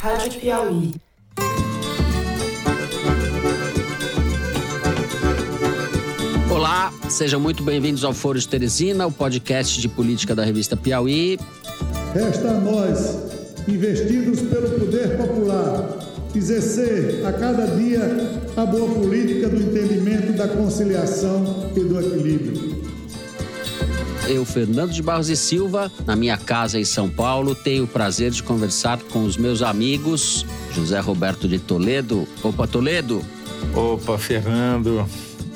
Rádio Piauí. Olá, sejam muito bem-vindos ao Foro de Teresina, o podcast de política da revista Piauí. Resta a nós, investidos pelo poder popular, exercer a cada dia a boa política do entendimento, da conciliação e do equilíbrio. Eu, Fernando de Barros e Silva, na minha casa em São Paulo, tenho o prazer de conversar com os meus amigos José Roberto de Toledo. Opa, Toledo! Opa, Fernando!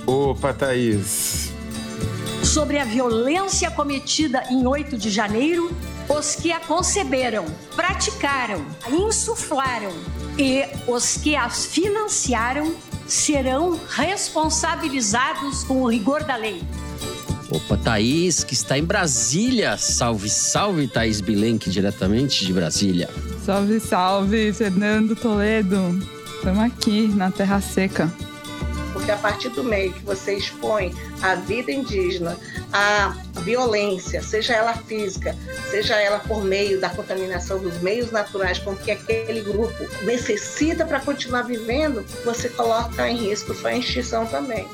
Opa, Thaís! Sobre a violência cometida em 8 de janeiro, os que a conceberam, praticaram, insuflaram e os que as financiaram serão responsabilizados com o rigor da lei. Opa, Thaís, que está em Brasília. Salve, salve, Thaís Bilenque, diretamente de Brasília. Salve, salve, Fernando Toledo. Estamos aqui na Terra Seca. Porque a partir do meio que você expõe a vida indígena, a violência, seja ela física, seja ela por meio da contaminação dos meios naturais com que aquele grupo necessita para continuar vivendo, você coloca em risco sua extinção também.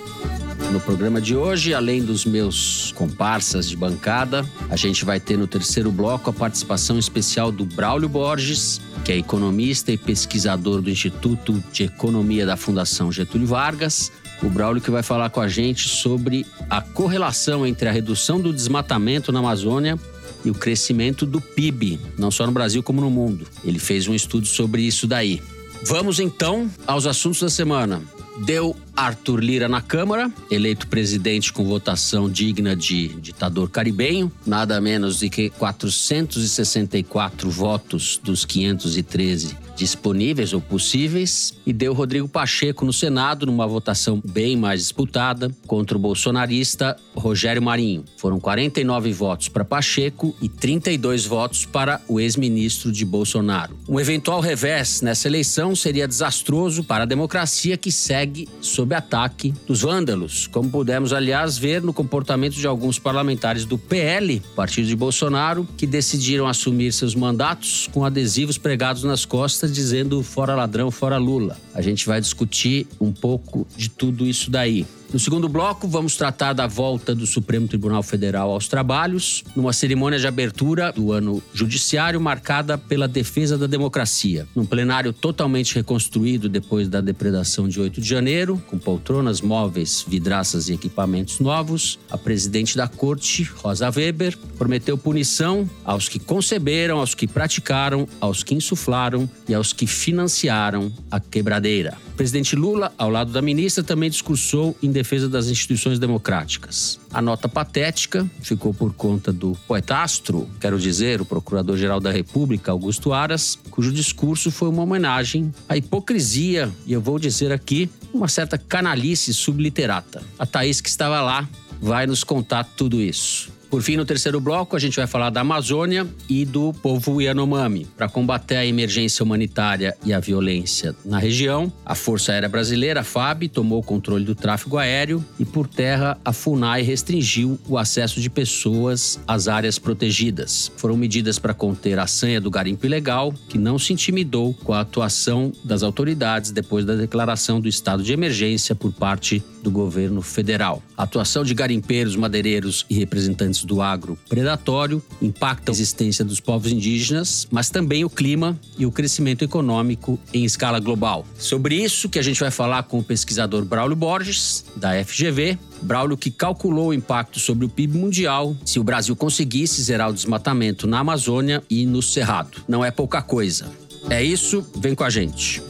No programa de hoje, além dos meus comparsas de bancada, a gente vai ter no terceiro bloco a participação especial do Braulio Borges, que é economista e pesquisador do Instituto de Economia da Fundação Getúlio Vargas. O Braulio que vai falar com a gente sobre a correlação entre a redução do desmatamento na Amazônia e o crescimento do PIB, não só no Brasil como no mundo. Ele fez um estudo sobre isso daí. Vamos então aos assuntos da semana. Deu Arthur Lira na Câmara, eleito presidente com votação digna de ditador caribenho, nada menos do que 464 votos dos 513 disponíveis ou possíveis, e deu Rodrigo Pacheco no Senado numa votação bem mais disputada contra o bolsonarista Rogério Marinho. Foram 49 votos para Pacheco e 32 votos para o ex-ministro de Bolsonaro. Um eventual revés nessa eleição seria desastroso para a democracia que segue sob ataque dos vândalos, como pudemos, aliás, ver no comportamento de alguns parlamentares do PL, partido de Bolsonaro, que decidiram assumir seus mandatos com adesivos pregados nas costas dizendo fora ladrão, fora Lula. A gente vai discutir um pouco de tudo isso daí. No segundo bloco, vamos tratar da volta do Supremo Tribunal Federal aos trabalhos, numa cerimônia de abertura do ano judiciário marcada pela defesa da democracia. Num plenário totalmente reconstruído depois da depredação de 8 de janeiro, com poltronas móveis, vidraças e equipamentos novos, a presidente da corte, Rosa Weber, prometeu punição aos que conceberam, aos que praticaram, aos que insuflaram e aos que financiaram a quebradeira. O presidente Lula, ao lado da ministra, também discursou em defesa das instituições democráticas. A nota patética ficou por conta do poetastro, quero dizer, o Procurador-Geral da República, Augusto Aras, cujo discurso foi uma homenagem à hipocrisia, e eu vou dizer aqui, uma certa canalice subliterata. A Thaís, que estava lá, vai nos contar tudo isso. Por fim, no terceiro bloco, a gente vai falar da Amazônia e do povo Yanomami. Para combater a emergência humanitária e a violência na região, a Força Aérea Brasileira, a FAB, tomou o controle do tráfego aéreo e, por terra, a FUNAI restringiu o acesso de pessoas às áreas protegidas. Foram medidas para conter a sanha do garimpo ilegal, que não se intimidou com a atuação das autoridades depois da declaração do estado de emergência por parte do governo federal. A atuação de garimpeiros, madeireiros e representantes do agro predatório impacta a existência dos povos indígenas, mas também o clima e o crescimento econômico em escala global. Sobre isso que a gente vai falar com o pesquisador Braulio Borges, da FGV, Braulio que calculou o impacto sobre o PIB mundial se o Brasil conseguisse zerar o desmatamento na Amazônia e no Cerrado. Não é pouca coisa. É isso, vem com a gente.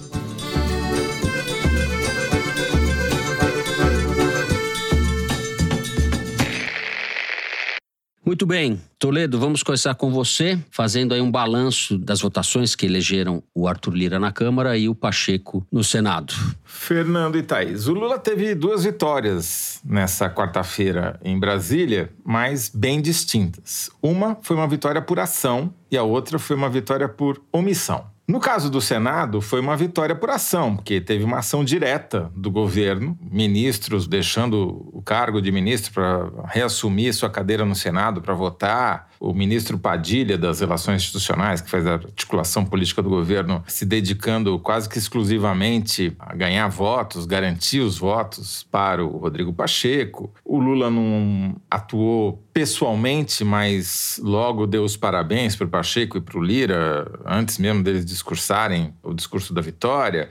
Muito bem, Toledo, vamos começar com você, fazendo aí um balanço das votações que elegeram o Arthur Lira na Câmara e o Pacheco no Senado. Fernando e Thaís, o Lula teve duas vitórias nessa quarta-feira em Brasília, mas bem distintas. Uma foi uma vitória por ação e a outra foi uma vitória por omissão. No caso do Senado, foi uma vitória por ação, porque teve uma ação direta do governo, ministros deixando o cargo de ministro para reassumir sua cadeira no Senado para votar, o ministro Padilha das Relações Institucionais, que faz a articulação política do governo, se dedicando quase que exclusivamente a ganhar votos, garantir os votos para o Rodrigo Pacheco. O Lula não atuou pessoalmente, mas logo deu os parabéns para o Pacheco e para o Lira, antes mesmo deles discursarem o discurso da vitória.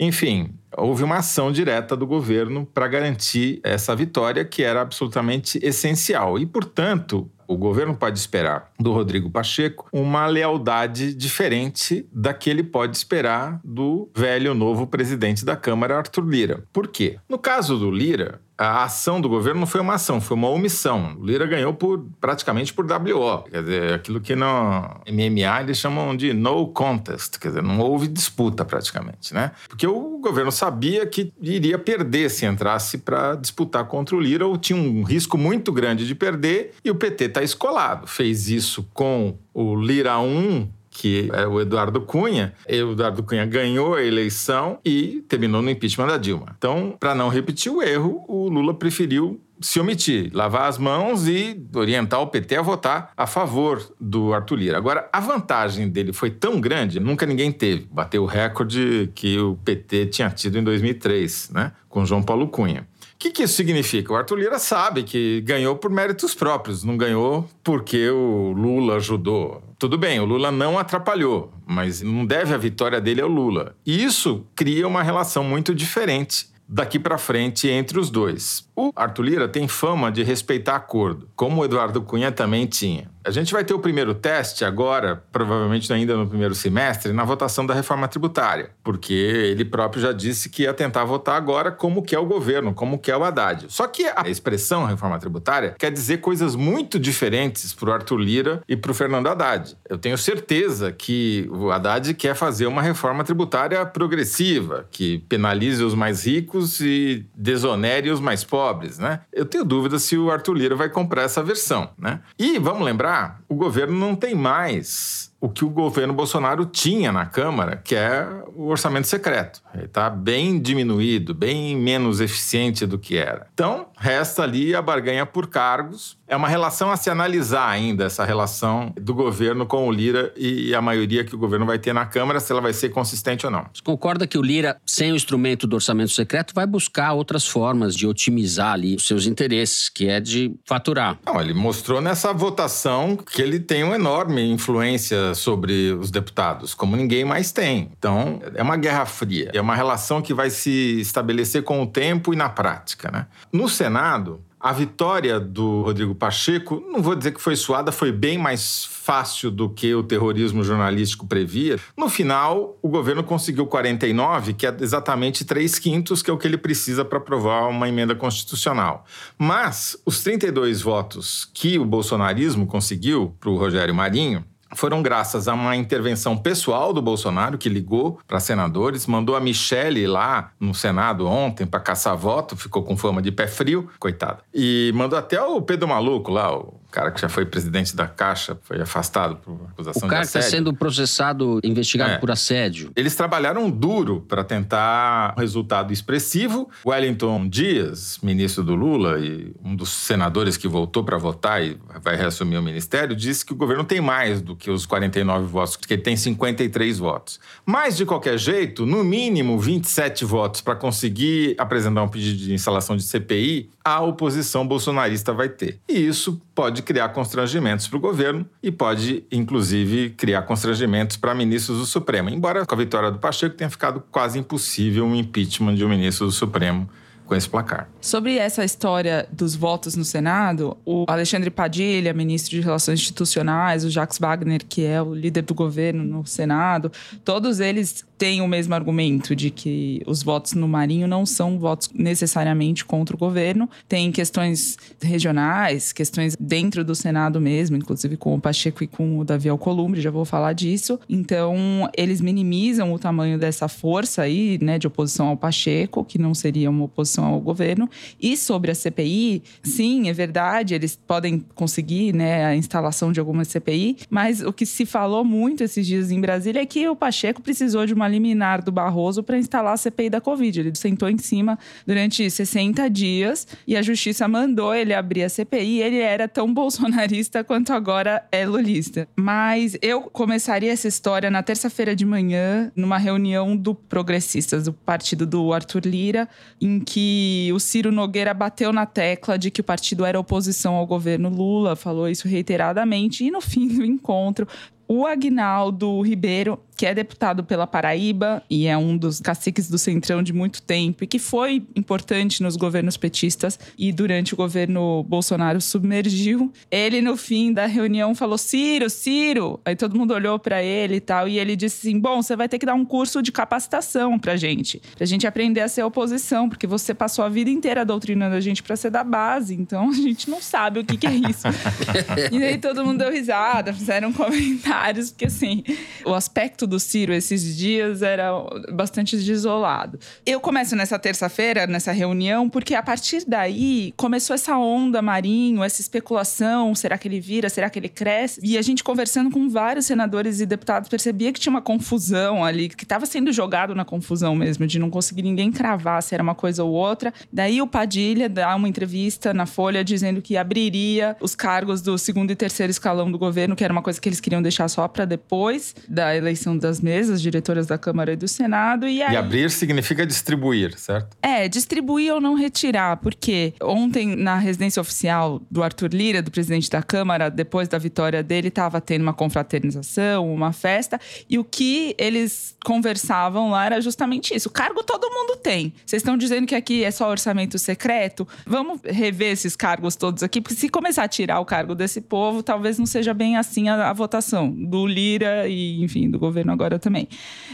Enfim, houve uma ação direta do governo para garantir essa vitória, que era absolutamente essencial. E, portanto, o governo pode esperar do Rodrigo Pacheco uma lealdade diferente da que ele pode esperar do velho novo presidente da Câmara, Arthur Lira. Por quê? No caso do Lira, a ação do governo não foi uma ação, foi uma omissão. O Lira ganhou por praticamente por WO, quer dizer, aquilo que no MMA eles chamam de no contest, quer dizer, não houve disputa praticamente, né? Porque o governo sabia que iria perder se entrasse para disputar contra o Lira, ou tinha um risco muito grande de perder, e o PT está escolado. Fez isso com o Lira 1 que é o Eduardo Cunha. O Eduardo Cunha ganhou a eleição e terminou no impeachment da Dilma. Então, para não repetir o erro, o Lula preferiu se omitir, lavar as mãos e orientar o PT a votar a favor do Arthur Lira. Agora, a vantagem dele foi tão grande, nunca ninguém teve. Bateu o recorde que o PT tinha tido em 2003, né, com João Paulo Cunha. O que, que isso significa? O Arthur Lira sabe que ganhou por méritos próprios, não ganhou porque o Lula ajudou. Tudo bem, o Lula não atrapalhou, mas não deve a vitória dele ao Lula. E isso cria uma relação muito diferente daqui para frente entre os dois. O Arthur Lira tem fama de respeitar acordo, como o Eduardo Cunha também tinha. A gente vai ter o primeiro teste agora, provavelmente ainda no primeiro semestre, na votação da reforma tributária, porque ele próprio já disse que ia tentar votar agora como quer o governo, como quer o Haddad. Só que a expressão reforma tributária quer dizer coisas muito diferentes para o Arthur Lira e para o Fernando Haddad. Eu tenho certeza que o Haddad quer fazer uma reforma tributária progressiva, que penalize os mais ricos e desonere os mais pobres, né? Eu tenho dúvida se o Arthur Lira vai comprar essa versão, né? E vamos lembrar o governo não tem mais o que o governo Bolsonaro tinha na Câmara, que é o orçamento secreto. Ele está bem diminuído, bem menos eficiente do que era. Então, resta ali a barganha por cargos. É uma relação a se analisar ainda, essa relação do governo com o Lira e a maioria que o governo vai ter na Câmara, se ela vai ser consistente ou não. Você concorda que o Lira, sem o instrumento do orçamento secreto, vai buscar outras formas de otimizar ali os seus interesses, que é de faturar? Não, ele mostrou nessa votação que ele tem uma enorme influência sobre os deputados, como ninguém mais tem. Então, é uma guerra fria. É uma relação que vai se estabelecer com o tempo e na prática. Né? No Senado, a vitória do Rodrigo Pacheco, não vou dizer que foi suada, foi bem mais fácil do que o terrorismo jornalístico previa. No final, o governo conseguiu 49, que é exatamente 3 quintos, que é o que ele precisa para aprovar uma emenda constitucional. Mas os 32 votos que o bolsonarismo conseguiu para o Rogério Marinho, foram graças a uma intervenção pessoal do Bolsonaro, que ligou para senadores, mandou a Michele lá no Senado ontem para caçar voto, ficou com fama de pé frio, coitado. E mandou até o Pedro Maluco lá, o cara que já foi presidente da Caixa, foi afastado por acusação o cara de assédio. está sendo processado, investigado É. por assédio. Eles trabalharam duro para tentar um resultado expressivo. Wellington Dias, ministro do Lula e um dos senadores que voltou para votar e vai reassumir o ministério, disse que o governo tem mais do que os 49 votos, que ele tem 53 votos. Mas, de qualquer jeito, no mínimo 27 votos para conseguir apresentar um pedido de instalação de CPI, a oposição bolsonarista vai ter. E isso pode criar constrangimentos para o governo e pode, inclusive, criar constrangimentos para ministros do Supremo. Embora com a vitória do Pacheco tenha ficado quase impossível um impeachment de um ministro do Supremo com esse placar. Sobre essa história dos votos no Senado, o Alexandre Padilha, ministro de Relações Institucionais, o Jacques Wagner, que é o líder do governo no Senado, todos eles têm o mesmo argumento de que os votos no Marinho não são votos necessariamente contra o governo. Tem questões regionais, questões dentro do Senado mesmo, inclusive com o Pacheco e com o Davi Alcolumbre, já vou falar disso. Então, eles minimizam o tamanho dessa força aí, né, de oposição ao Pacheco, que não seria uma oposição ao governo. E sobre a CPI, sim, é verdade, eles podem conseguir né, a instalação de alguma CPI, mas o que se falou muito esses dias em Brasília é que o Pacheco precisou de uma liminar do Barroso para instalar a CPI da Covid. Ele sentou em cima durante 60 dias e a justiça mandou ele abrir a CPI. Ele era tão bolsonarista quanto agora é lulista. Mas eu começaria essa história na terça-feira de manhã, numa reunião do Progressistas, do partido do Arthur Lira, em que o Ciro Nogueira bateu na tecla de que o partido era oposição ao governo Lula, falou isso reiteradamente, e no fim do encontro, o Agnaldo Ribeiro que é deputado pela Paraíba e é um dos caciques do Centrão de muito tempo e que foi importante nos governos petistas e durante o governo Bolsonaro submergiu. Ele, no fim da reunião, falou: Ciro, Ciro. Aí todo mundo olhou para ele e tal. E ele disse assim: Bom, você vai ter que dar um curso de capacitação pra gente, pra gente aprender a ser oposição, porque você passou a vida inteira doutrinando a gente pra ser da base, então a gente não sabe o que, que é isso. e aí todo mundo deu risada, fizeram comentários, porque assim, o aspecto do Ciro esses dias era bastante desolado. Eu começo nessa terça-feira, nessa reunião, porque a partir daí começou essa onda Marinho, essa especulação: será que ele vira, será que ele cresce? E a gente conversando com vários senadores e deputados percebia que tinha uma confusão ali, que estava sendo jogado na confusão mesmo, de não conseguir ninguém cravar se era uma coisa ou outra. Daí o Padilha dá uma entrevista na Folha dizendo que abriria os cargos do segundo e terceiro escalão do governo, que era uma coisa que eles queriam deixar só para depois da eleição das mesas, diretoras da Câmara e do Senado. E, aí... e abrir significa distribuir, certo? É, distribuir ou não retirar, porque ontem, na residência oficial do Arthur Lira, do presidente da Câmara, depois da vitória dele, estava tendo uma confraternização, uma festa, e o que eles conversavam lá era justamente isso. O cargo todo mundo tem. Vocês estão dizendo que aqui é só orçamento secreto? Vamos rever esses cargos todos aqui, porque se começar a tirar o cargo desse povo, talvez não seja bem assim a, a votação do Lira e, enfim, do governo agora também.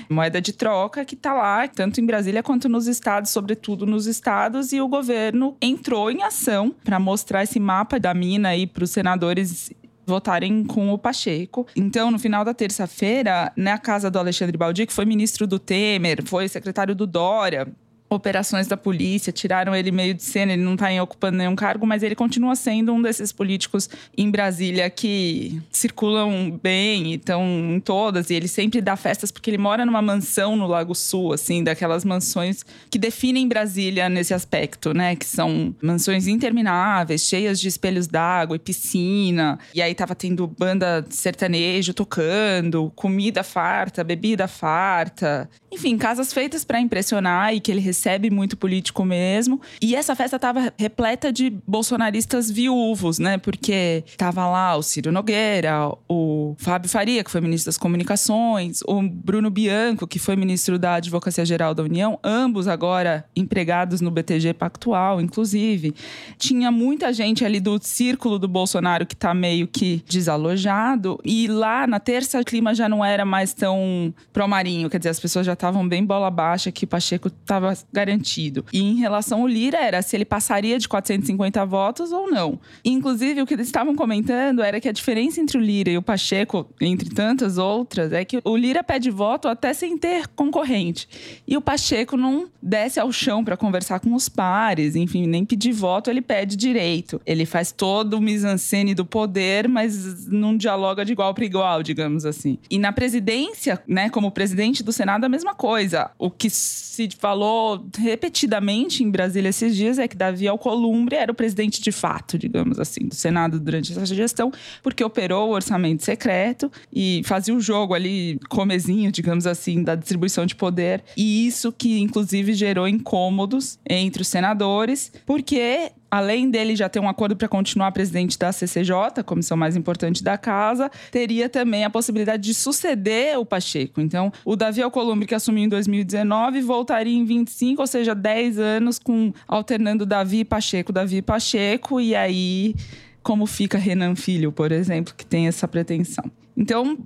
Moeda de troca que está lá, tanto em Brasília quanto nos estados, sobretudo nos estados, e o governo entrou em ação para mostrar esse mapa da mina aí para os senadores votarem com o Pacheco. Então, no final da terça-feira, na casa do Alexandre Baldi, que foi ministro do Temer, foi secretário do Dória, operações da polícia, tiraram ele meio de cena, ele não está ocupando nenhum cargo, mas ele continua sendo um desses políticos em Brasília que circulam bem e estão em todas, e ele sempre dá festas porque ele mora numa mansão no Lago Sul, assim, daquelas mansões que definem Brasília nesse aspecto, né? Que são mansões intermináveis, cheias de espelhos d'água e piscina, e aí tava tendo banda sertanejo tocando, comida farta, bebida farta, enfim, casas feitas para impressionar e que ele recebe muito político mesmo. E essa festa estava repleta de bolsonaristas viúvos, né? Porque tava lá o Ciro Nogueira, o Fábio Faria, que foi ministro das Comunicações, o Bruno Bianco, que foi ministro da Advocacia Geral da União, ambos agora empregados no BTG Pactual, inclusive. Tinha muita gente ali do círculo do Bolsonaro que tá meio que desalojado. E lá na terça o clima já não era mais tão pró-marinho, quer dizer, as pessoas já estavam bem bola baixa que Pacheco estava garantido. E em relação ao Lira era se ele passaria de 450 votos ou não. inclusive, o que eles estavam comentando era que a diferença entre o Lira e o Pacheco, entre tantas outras, é que o Lira pede voto até sem ter concorrente. E o Pacheco não desce ao chão para conversar com os pares, enfim, nem pedir voto, ele pede direito. Ele faz todo o mise-en-scène do poder, mas não dialoga de igual para igual, digamos assim. E na presidência, né, como presidente do Senado, a mesma coisa. O que se falou repetidamente em Brasília esses dias é que Davi Alcolumbre era o presidente de fato, digamos assim, do Senado durante essa gestão, porque operou o orçamento secreto e fazia o jogo ali, comezinho, digamos assim, da distribuição de poder. E isso que, inclusive, gerou incômodos entre os senadores, porque além dele já ter um acordo para continuar presidente da CCJ, comissão mais importante da casa, teria também a possibilidade de suceder o Pacheco. Então, o Davi Alcolumbre, que assumiu em 2019, voltaria em 25, ou seja, 10 anos com alternando Davi e Pacheco, Davi e Pacheco, e aí como fica Renan Filho, por exemplo, que tem essa pretensão. Então,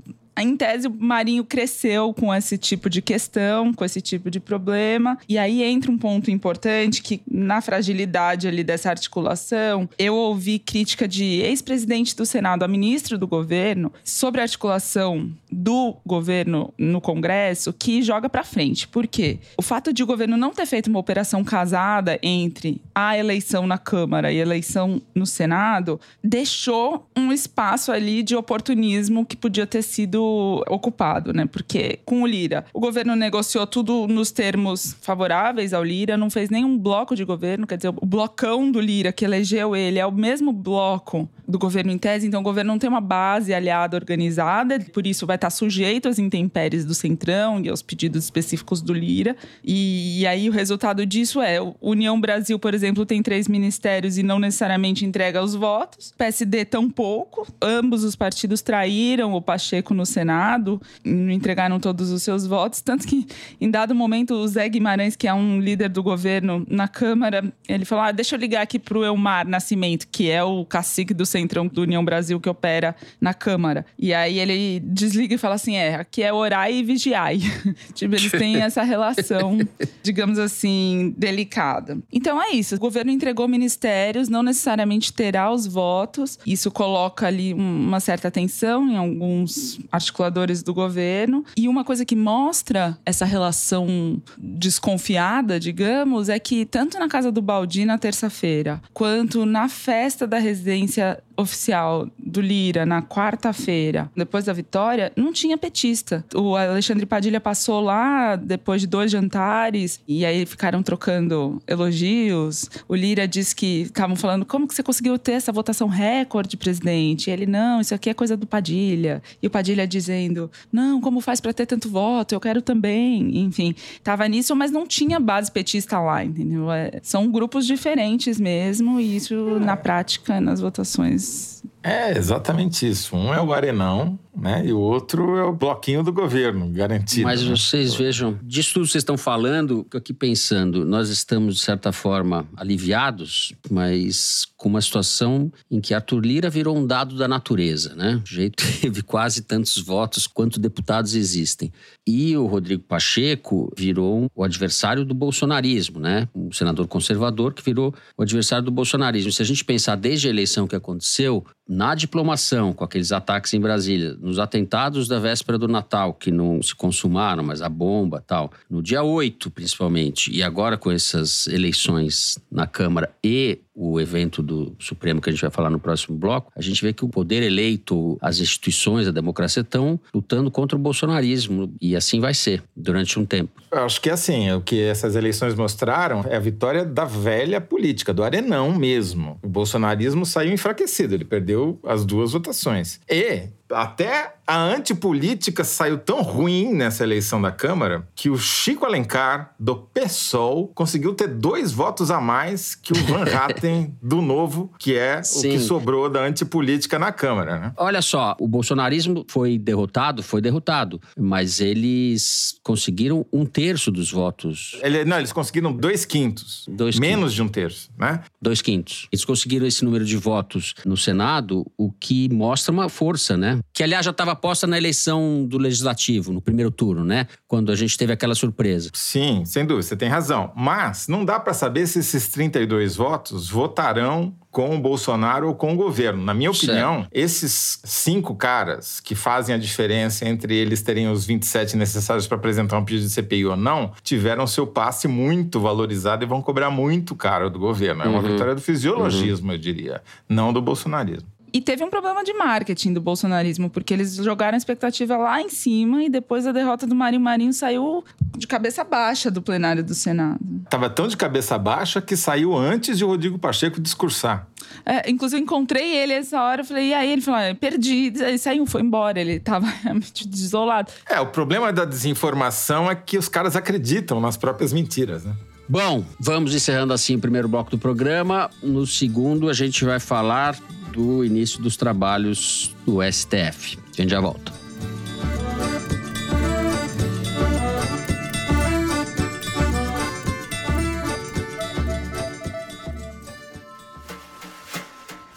em tese, o Marinho cresceu com esse tipo de questão, com esse tipo de problema. E aí entra um ponto importante que, na fragilidade ali dessa articulação, eu ouvi crítica de ex-presidente do Senado a ministro do governo sobre a articulação do governo no Congresso que joga para frente. Por quê? O fato de o governo não ter feito uma operação casada entre a eleição na Câmara e a eleição no Senado deixou um espaço ali de oportunismo que podia ter sido ocupado, né? Porque com o Lira, o governo negociou tudo nos termos favoráveis ao Lira, não fez nenhum bloco de governo, quer dizer, o blocão do Lira que elegeu ele é o mesmo bloco do governo em tese, então o governo não tem uma base aliada organizada, por isso vai estar sujeito às intempéries do Centrão e aos pedidos específicos do Lira. E, e aí o resultado disso é: União Brasil, por exemplo, tem três ministérios e não necessariamente entrega os votos, PSD tão pouco, ambos os partidos traíram o Pacheco no Senado, não entregaram todos os seus votos, tanto que em dado momento o Zé Guimarães, que é um líder do governo na Câmara, ele falou: ah, deixa eu ligar aqui pro Elmar Nascimento, que é o cacique do Centrão do União Brasil que opera na Câmara. E aí ele desliga e fala assim: é, aqui é orar e vigiai. tipo, eles têm essa relação, digamos assim, delicada. Então é isso. O governo entregou ministérios, não necessariamente terá os votos. Isso coloca ali uma certa tensão em alguns articuladores do governo. E uma coisa que mostra essa relação desconfiada, digamos, é que tanto na casa do Baldi na terça-feira, quanto na festa da residência oficial do Lira na quarta-feira, depois da vitória, não tinha petista. O Alexandre Padilha passou lá depois de dois jantares e aí ficaram trocando elogios. O Lira disse que estavam falando como que você conseguiu ter essa votação recorde, presidente? E ele não, isso aqui é coisa do Padilha. E o Padilha dizendo: "Não, como faz para ter tanto voto? Eu quero também". Enfim, tava nisso, mas não tinha base petista lá, entendeu? É, são grupos diferentes mesmo e isso na prática nas votações peace. É exatamente isso. Um é o Arenão, né? E o outro é o bloquinho do governo, garantido. Mas né? vocês vejam, disso tudo que vocês estão falando, aqui pensando, nós estamos, de certa forma, aliviados, mas com uma situação em que Arthur Lira virou um dado da natureza, né? O jeito teve quase tantos votos quanto deputados existem. E o Rodrigo Pacheco virou o adversário do bolsonarismo, né? Um senador conservador que virou o adversário do bolsonarismo. Se a gente pensar desde a eleição que aconteceu, na diplomação, com aqueles ataques em Brasília, nos atentados da véspera do Natal, que não se consumaram, mas a bomba tal, no dia 8 principalmente, e agora com essas eleições na Câmara e o evento do Supremo que a gente vai falar no próximo bloco, a gente vê que o poder eleito, as instituições, a democracia estão lutando contra o bolsonarismo e assim vai ser durante um tempo. Eu acho que assim, o que essas eleições mostraram é a vitória da velha política, do arenão mesmo. O bolsonarismo saiu enfraquecido, ele perdeu as duas votações. E até a antipolítica saiu tão ruim nessa eleição da Câmara que o Chico Alencar, do PSOL, conseguiu ter dois votos a mais que o Van Hatten do Novo, que é Sim. o que sobrou da antipolítica na Câmara. Né? Olha só, o bolsonarismo foi derrotado, foi derrotado, mas eles conseguiram um terço dos votos. Ele, não, eles conseguiram dois quintos. Dois menos quintos. de um terço, né? Dois quintos. Eles conseguiram esse número de votos no Senado, o que mostra uma força, né? Que, aliás, já estava posta na eleição do Legislativo, no primeiro turno, né? Quando a gente teve aquela surpresa. Sim, sem dúvida, você tem razão. Mas não dá para saber se esses 32 votos votarão com o Bolsonaro ou com o governo. Na minha opinião, certo. esses cinco caras que fazem a diferença entre eles terem os 27 necessários para apresentar um pedido de CPI ou não, tiveram seu passe muito valorizado e vão cobrar muito caro do governo. É uma uhum. vitória do fisiologismo, uhum. eu diria, não do bolsonarismo. E teve um problema de marketing do bolsonarismo, porque eles jogaram a expectativa lá em cima e depois da derrota do Marinho Marinho saiu de cabeça baixa do plenário do Senado. Tava tão de cabeça baixa que saiu antes de o Rodrigo Pacheco discursar. É, inclusive, encontrei ele essa hora, eu falei, e aí? Ele falou, ah, perdi. Ele saiu, foi embora, ele tava realmente desolado. É, o problema da desinformação é que os caras acreditam nas próprias mentiras, né? Bom, vamos encerrando assim o primeiro bloco do programa. No segundo, a gente vai falar do início dos trabalhos do STF. A gente já volta.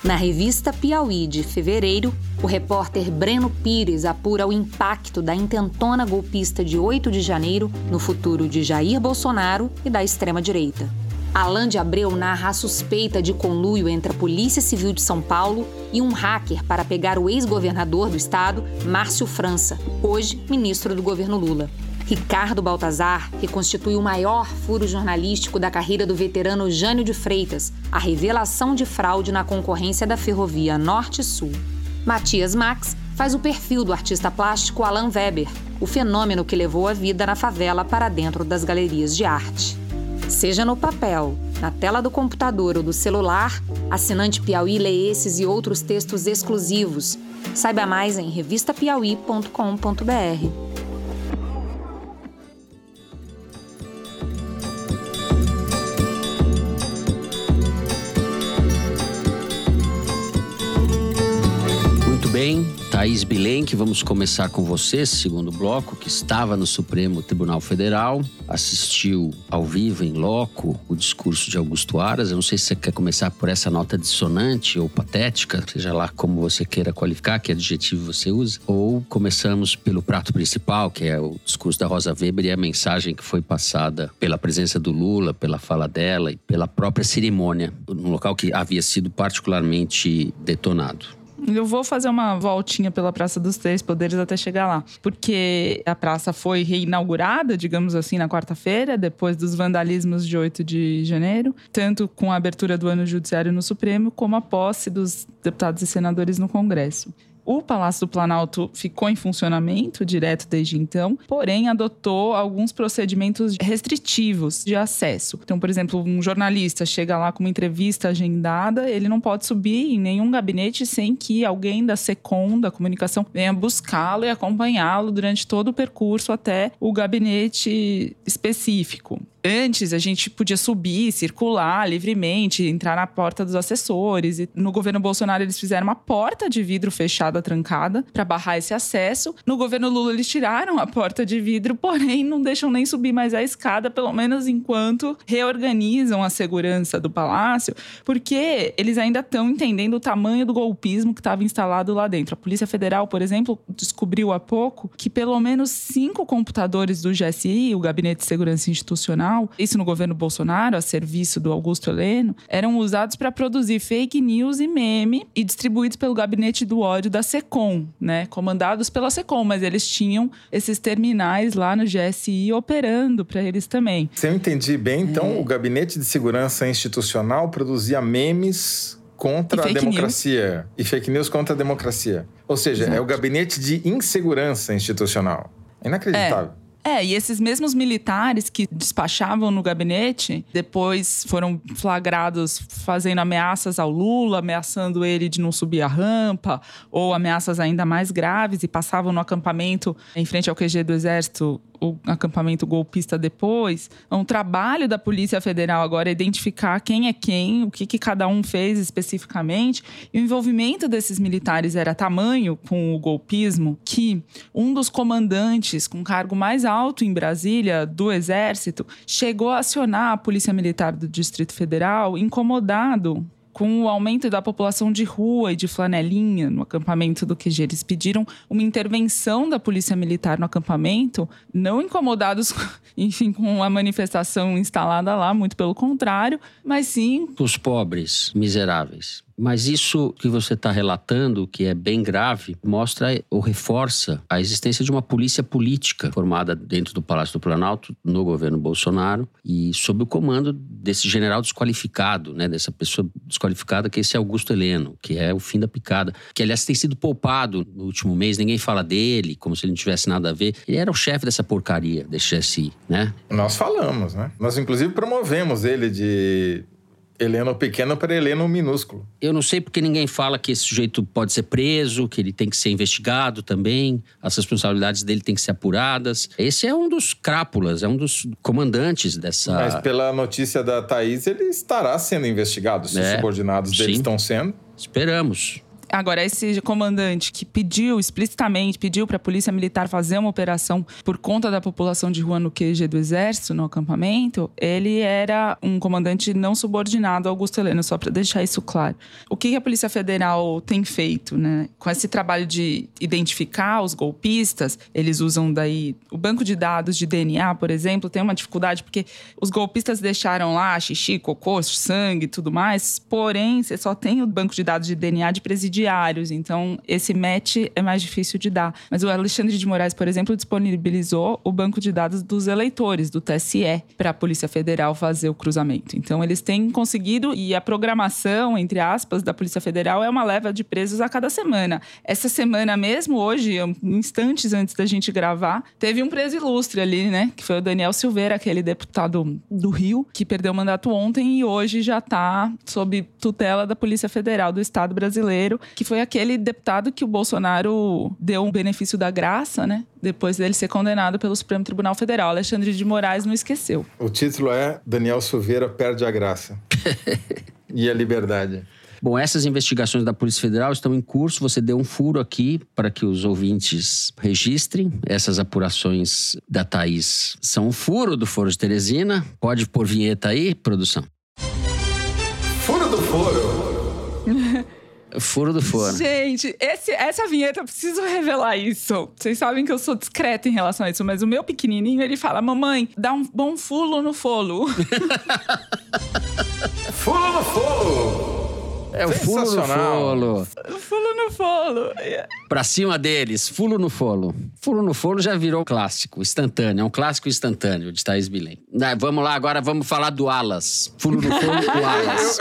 Na revista Piauí de fevereiro, o repórter Breno Pires apura o impacto da intentona golpista de 8 de janeiro no futuro de Jair Bolsonaro e da extrema-direita. Alain de Abreu narra a suspeita de conluio entre a Polícia Civil de São Paulo e um hacker para pegar o ex-governador do estado, Márcio França, hoje ministro do governo Lula. Ricardo Baltazar reconstitui o maior furo jornalístico da carreira do veterano Jânio de Freitas, a revelação de fraude na concorrência da ferrovia Norte-Sul. Matias Max faz o perfil do artista plástico Alan Weber, o fenômeno que levou a vida na favela para dentro das galerias de arte. Seja no papel, na tela do computador ou do celular, assinante Piauí lê esses e outros textos exclusivos. Saiba mais em revistapiauí.com.br. Thaís Bilenque, vamos começar com você, segundo bloco, que estava no Supremo Tribunal Federal, assistiu ao vivo, em loco, o discurso de Augusto Aras. Eu não sei se você quer começar por essa nota dissonante ou patética, seja lá como você queira qualificar, que adjetivo você usa, ou começamos pelo prato principal, que é o discurso da Rosa Weber e a mensagem que foi passada pela presença do Lula, pela fala dela e pela própria cerimônia, num local que havia sido particularmente detonado. Eu vou fazer uma voltinha pela Praça dos Três Poderes até chegar lá. Porque a praça foi reinaugurada, digamos assim, na quarta-feira, depois dos vandalismos de 8 de janeiro, tanto com a abertura do ano judiciário no Supremo, como a posse dos deputados e senadores no Congresso. O Palácio do Planalto ficou em funcionamento direto desde então, porém adotou alguns procedimentos restritivos de acesso. Então, por exemplo, um jornalista chega lá com uma entrevista agendada, ele não pode subir em nenhum gabinete sem que alguém da SECOM, da comunicação, venha buscá-lo e acompanhá-lo durante todo o percurso até o gabinete específico. Antes a gente podia subir, circular livremente, entrar na porta dos assessores. E no governo Bolsonaro eles fizeram uma porta de vidro fechada, trancada, para barrar esse acesso. No governo Lula eles tiraram a porta de vidro, porém não deixam nem subir mais a escada, pelo menos enquanto reorganizam a segurança do palácio, porque eles ainda estão entendendo o tamanho do golpismo que estava instalado lá dentro. A Polícia Federal, por exemplo, descobriu há pouco que pelo menos cinco computadores do GSI, o Gabinete de Segurança Institucional, isso no governo Bolsonaro, a serviço do Augusto Heleno, eram usados para produzir fake news e meme e distribuídos pelo gabinete do ódio da SECOM, né? Comandados pela SECOM, mas eles tinham esses terminais lá no GSI operando para eles também. Se eu entendi bem, então é. o gabinete de segurança institucional produzia memes contra a democracia news. e fake news contra a democracia. Ou seja, Exato. é o gabinete de insegurança institucional. É inacreditável. É. É, e esses mesmos militares que despachavam no gabinete, depois foram flagrados fazendo ameaças ao Lula, ameaçando ele de não subir a rampa, ou ameaças ainda mais graves, e passavam no acampamento em frente ao QG do Exército o acampamento golpista depois. É um trabalho da Polícia Federal agora identificar quem é quem, o que, que cada um fez especificamente. E o envolvimento desses militares era tamanho com o golpismo que um dos comandantes com cargo mais alto em Brasília do Exército chegou a acionar a Polícia Militar do Distrito Federal incomodado com o aumento da população de rua e de flanelinha no acampamento do QG. Eles pediram uma intervenção da polícia militar no acampamento, não incomodados, enfim, com a manifestação instalada lá, muito pelo contrário, mas sim. Os pobres, miseráveis. Mas isso que você está relatando, que é bem grave, mostra ou reforça a existência de uma polícia política formada dentro do Palácio do Planalto, no governo Bolsonaro, e sob o comando desse general desqualificado, né, dessa pessoa desqualificada, que é esse Augusto Heleno, que é o fim da picada, que aliás tem sido poupado no último mês, ninguém fala dele, como se ele não tivesse nada a ver. Ele era o chefe dessa porcaria, desse GSI, né? Nós falamos, né? Nós inclusive promovemos ele de Heleno pequeno para Heleno minúsculo. Eu não sei porque ninguém fala que esse sujeito pode ser preso, que ele tem que ser investigado também, as responsabilidades dele têm que ser apuradas. Esse é um dos crápulas, é um dos comandantes dessa. Mas pela notícia da Thaís, ele estará sendo investigado, se é, os subordinados dele sim. estão sendo. Esperamos. Agora, esse comandante que pediu explicitamente, pediu para a Polícia Militar fazer uma operação por conta da população de rua no QG do Exército, no acampamento, ele era um comandante não subordinado ao Augusto Heleno, só para deixar isso claro. O que a Polícia Federal tem feito, né? Com esse trabalho de identificar os golpistas, eles usam daí o banco de dados de DNA, por exemplo, tem uma dificuldade porque os golpistas deixaram lá xixi, cocô, sangue e tudo mais, porém, você só tem o banco de dados de DNA de presidiário diários. Então, esse match é mais difícil de dar. Mas o Alexandre de Moraes, por exemplo, disponibilizou o banco de dados dos eleitores, do TSE, para a Polícia Federal fazer o cruzamento. Então, eles têm conseguido, e a programação, entre aspas, da Polícia Federal é uma leva de presos a cada semana. Essa semana mesmo, hoje, instantes antes da gente gravar, teve um preso ilustre ali, né? Que foi o Daniel Silveira, aquele deputado do Rio, que perdeu o mandato ontem e hoje já está sob tutela da Polícia Federal do Estado brasileiro, que foi aquele deputado que o Bolsonaro deu um benefício da graça, né? Depois dele ser condenado pelo Supremo Tribunal Federal. Alexandre de Moraes não esqueceu. O título é Daniel Silveira perde a graça. e a liberdade. Bom, essas investigações da Polícia Federal estão em curso. Você deu um furo aqui para que os ouvintes registrem. Essas apurações da Thaís são um furo do Foro de Teresina. Pode pôr vinheta aí, produção. Furo do foro. Gente, esse, essa vinheta, eu preciso revelar isso. Vocês sabem que eu sou discreta em relação a isso, mas o meu pequenininho, ele fala: Mamãe, dá um bom fulo no folo. fulo no folo! É o fulo no folo. Fulo no folo. Pra cima deles, fulo no folo. Fulo no folo já virou clássico, instantâneo. É um clássico instantâneo de Thaís Bilen. Vamos lá, agora vamos falar do Alas. Fulo no folo do Alas.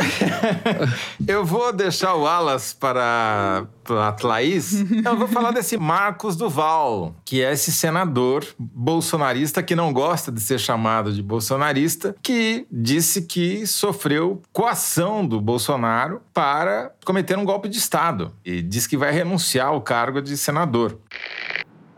Eu, eu vou deixar o Alas para a Thaís, eu vou falar desse Marcos Duval, que é esse senador bolsonarista que não gosta de ser chamado de bolsonarista, que disse que sofreu coação do Bolsonaro para cometer um golpe de Estado e diz que vai renunciar ao cargo de senador.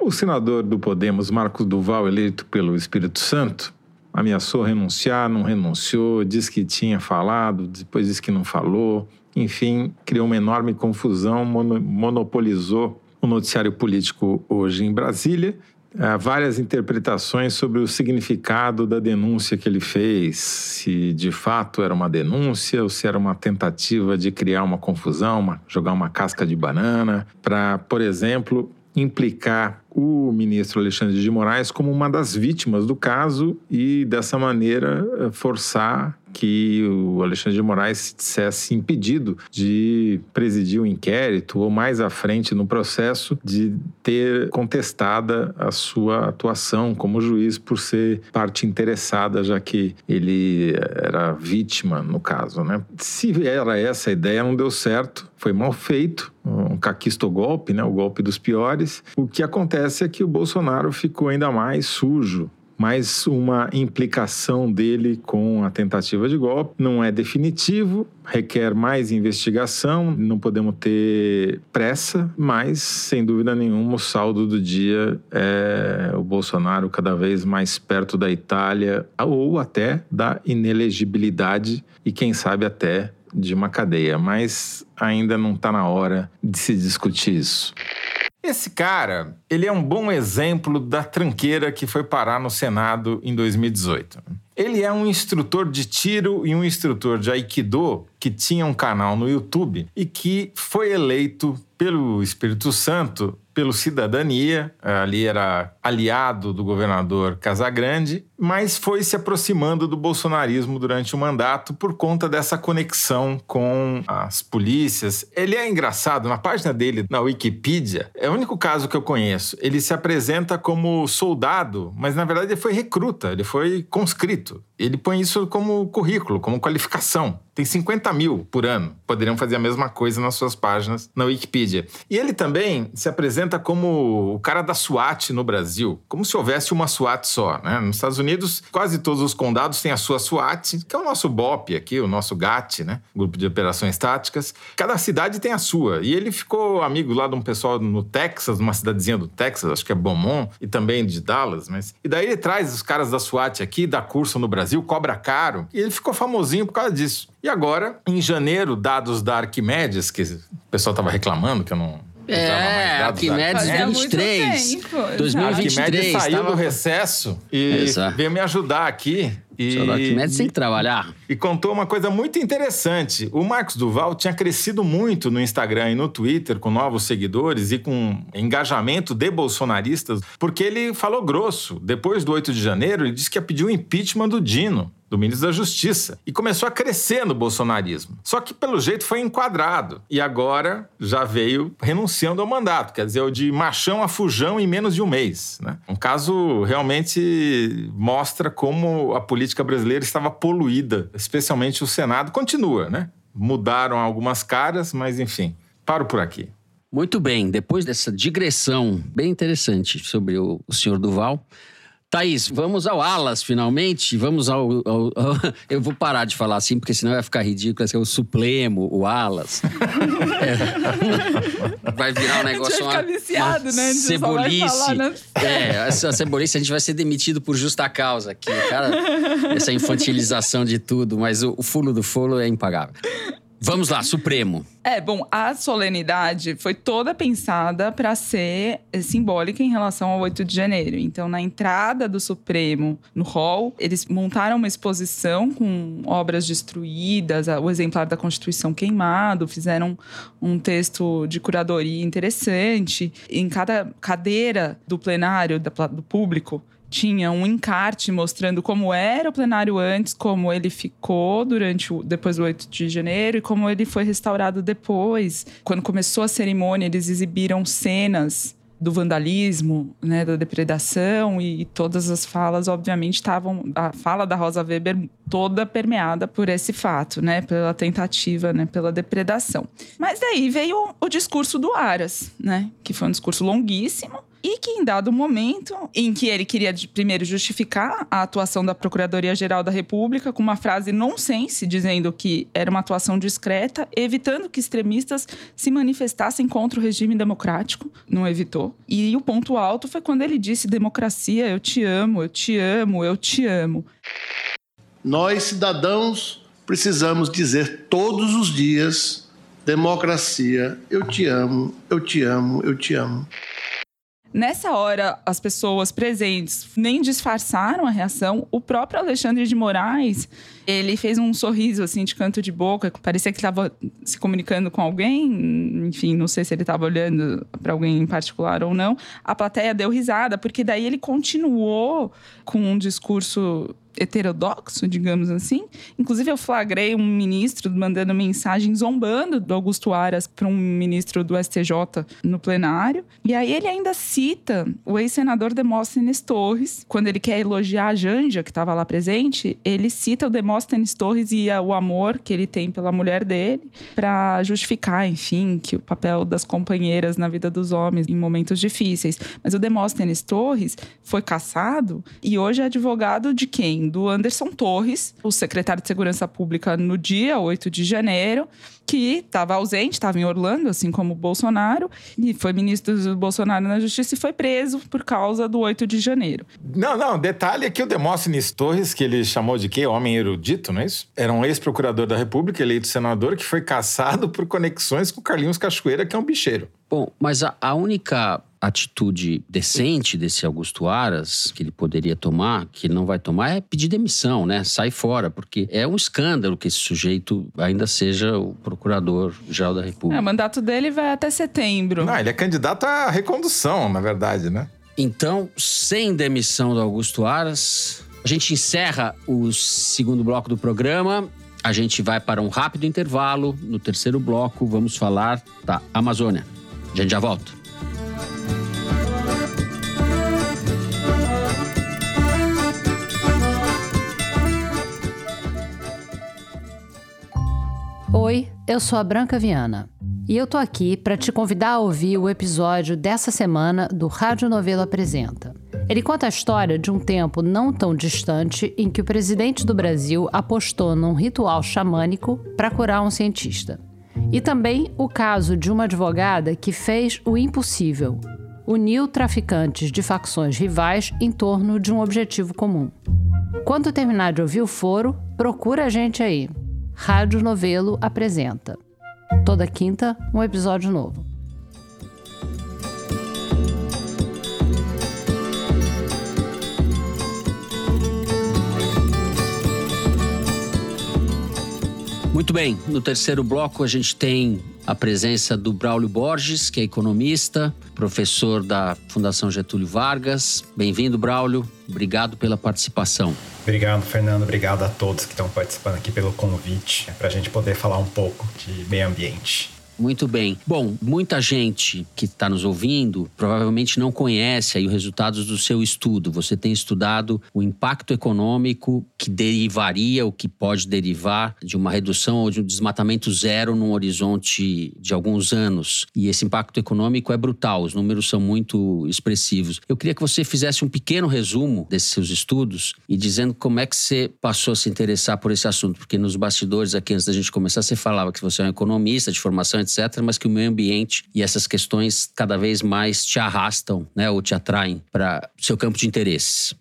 O senador do Podemos, Marcos Duval, eleito pelo Espírito Santo, ameaçou renunciar, não renunciou, disse que tinha falado, depois disse que não falou enfim, criou uma enorme confusão, monopolizou o noticiário político hoje em Brasília. Há várias interpretações sobre o significado da denúncia que ele fez, se de fato era uma denúncia ou se era uma tentativa de criar uma confusão, uma, jogar uma casca de banana, para, por exemplo, implicar o ministro Alexandre de Moraes como uma das vítimas do caso e, dessa maneira, eh, forçar que o Alexandre de Moraes se dissesse impedido de presidir o um inquérito ou mais à frente no processo de ter contestada a sua atuação como juiz por ser parte interessada, já que ele era vítima no caso, né? Se era essa a ideia, não deu certo, foi mal feito, um caquisto golpe, né? O golpe dos piores. O que acontece é que o Bolsonaro ficou ainda mais sujo mas uma implicação dele com a tentativa de golpe não é definitivo, requer mais investigação, não podemos ter pressa, mas sem dúvida nenhuma o saldo do dia é o Bolsonaro cada vez mais perto da Itália ou até da inelegibilidade e quem sabe até de uma cadeia, mas ainda não está na hora de se discutir isso. Esse cara, ele é um bom exemplo da tranqueira que foi parar no Senado em 2018. Ele é um instrutor de tiro e um instrutor de aikido que tinha um canal no YouTube e que foi eleito pelo Espírito Santo pelo Cidadania, ali era aliado do governador Casagrande, mas foi se aproximando do bolsonarismo durante o mandato por conta dessa conexão com as polícias. Ele é engraçado, na página dele na Wikipedia, é o único caso que eu conheço. Ele se apresenta como soldado, mas na verdade ele foi recruta, ele foi conscrito. Ele põe isso como currículo, como qualificação. Tem 50 mil por ano. Poderiam fazer a mesma coisa nas suas páginas na Wikipedia. E ele também se apresenta como o cara da SWAT no Brasil, como se houvesse uma SWAT só. Né? Nos Estados Unidos, quase todos os condados têm a sua SWAT, que é o nosso BOP aqui, o nosso GAT, né? Grupo de Operações Táticas. Cada cidade tem a sua. E ele ficou amigo lá de um pessoal no Texas, numa cidadezinha do Texas, acho que é Beaumont, e também de Dallas. Mas... E daí ele traz os caras da SWAT aqui, dá curso no Brasil, cobra caro. E ele ficou famosinho por causa disso. E agora, em janeiro, dados da Arquimedes, que o pessoal estava reclamando que eu não é, Arquimedes 23. 2023. Arquimedes saiu tava... do recesso e Exato. veio me ajudar aqui E, Sr. Arquimedes tem que trabalhar. E contou uma coisa muito interessante. O Marcos Duval tinha crescido muito no Instagram e no Twitter com novos seguidores e com engajamento de bolsonaristas, porque ele falou grosso. Depois do 8 de janeiro, ele disse que ia pedir o impeachment do Dino do ministro da Justiça, e começou a crescer no bolsonarismo. Só que, pelo jeito, foi enquadrado. E agora já veio renunciando ao mandato, quer dizer, o de machão a fujão em menos de um mês. Né? Um caso realmente mostra como a política brasileira estava poluída, especialmente o Senado. Continua, né? Mudaram algumas caras, mas enfim, paro por aqui. Muito bem, depois dessa digressão bem interessante sobre o, o senhor Duval, Thaís, vamos ao Alas, finalmente. Vamos ao, ao, ao, Eu vou parar de falar assim, porque senão vai ficar ridículo. É o Suplemo, o Alas. é. Vai virar um negócio. Vai ficar viciado, uma né? Cebolice. Falar, né? É, essa cebolice a gente vai ser demitido por justa causa aqui. Cara, essa infantilização de tudo, mas o, o fulo do folo é impagável. Vamos lá, Supremo. É, bom, a solenidade foi toda pensada para ser simbólica em relação ao 8 de janeiro. Então, na entrada do Supremo no hall, eles montaram uma exposição com obras destruídas, o exemplar da Constituição queimado, fizeram um texto de curadoria interessante. Em cada cadeira do plenário, do público, tinha um encarte mostrando como era o plenário antes, como ele ficou durante o, depois do 8 de janeiro e como ele foi restaurado depois. Quando começou a cerimônia, eles exibiram cenas do vandalismo, né, da depredação e, e todas as falas, obviamente, estavam a fala da Rosa Weber toda permeada por esse fato, né, pela tentativa, né, pela depredação. Mas daí veio o, o discurso do Aras, né, que foi um discurso longuíssimo e que, em dado momento, em que ele queria primeiro justificar a atuação da Procuradoria-Geral da República com uma frase nonsense, dizendo que era uma atuação discreta, evitando que extremistas se manifestassem contra o regime democrático, não evitou. E o ponto alto foi quando ele disse: democracia, eu te amo, eu te amo, eu te amo. Nós, cidadãos, precisamos dizer todos os dias: democracia, eu te amo, eu te amo, eu te amo. Nessa hora, as pessoas presentes nem disfarçaram a reação. O próprio Alexandre de Moraes, ele fez um sorriso assim de canto de boca, parecia que estava se comunicando com alguém. Enfim, não sei se ele estava olhando para alguém em particular ou não. A plateia deu risada, porque daí ele continuou com um discurso heterodoxo, digamos assim. Inclusive, eu flagrei um ministro mandando mensagem zombando do Augusto Aras para um ministro do STJ no plenário. E aí ele ainda cita o ex-senador Demóstenes Torres, quando ele quer elogiar a Janja, que estava lá presente, ele cita o Demóstenes Torres e o amor que ele tem pela mulher dele, para justificar, enfim, que o papel das companheiras na vida dos homens em momentos difíceis. Mas o Demóstenes Torres foi caçado e hoje é advogado de quem? Do Anderson Torres, o secretário de Segurança Pública no dia 8 de janeiro, que estava ausente, estava em Orlando, assim como o Bolsonaro, e foi ministro do Bolsonaro na Justiça e foi preso por causa do 8 de janeiro. Não, não, detalhe é que o Demóstenes Torres, que ele chamou de quê? Homem erudito, não é isso? Era um ex-procurador da República, eleito senador, que foi caçado por conexões com Carlinhos Cachoeira, que é um bicheiro. Bom, mas a, a única atitude decente desse Augusto Aras que ele poderia tomar, que ele não vai tomar, é pedir demissão, né? Sai fora, porque é um escândalo que esse sujeito ainda seja o procurador-geral da República. É, o mandato dele vai até setembro. Não, ele é candidato à recondução, na verdade, né? Então, sem demissão do Augusto Aras, a gente encerra o segundo bloco do programa. A gente vai para um rápido intervalo. No terceiro bloco, vamos falar da Amazônia. A gente já volta. Oi, eu sou a Branca Viana e eu tô aqui para te convidar a ouvir o episódio dessa semana do Rádio Novelo Apresenta. Ele conta a história de um tempo não tão distante em que o presidente do Brasil apostou num ritual xamânico para curar um cientista. E também o caso de uma advogada que fez o impossível: uniu traficantes de facções rivais em torno de um objetivo comum. Quando terminar de ouvir o foro, procura a gente aí. Rádio Novelo apresenta. Toda quinta, um episódio novo. Muito bem, no terceiro bloco a gente tem a presença do Braulio Borges, que é economista, professor da Fundação Getúlio Vargas. Bem-vindo, Braulio. Obrigado pela participação. Obrigado, Fernando. Obrigado a todos que estão participando aqui pelo convite, para a gente poder falar um pouco de meio ambiente. Muito bem. Bom, muita gente que está nos ouvindo provavelmente não conhece aí os resultados do seu estudo. Você tem estudado o impacto econômico que derivaria, o que pode derivar de uma redução ou de um desmatamento zero num horizonte de alguns anos. E esse impacto econômico é brutal, os números são muito expressivos. Eu queria que você fizesse um pequeno resumo desses seus estudos e dizendo como é que você passou a se interessar por esse assunto, porque nos bastidores aqui antes da gente começar você falava que você é um economista de formação etc., mas que o meio ambiente e essas questões cada vez mais te arrastam, né, ou te atraem para o seu campo de interesses.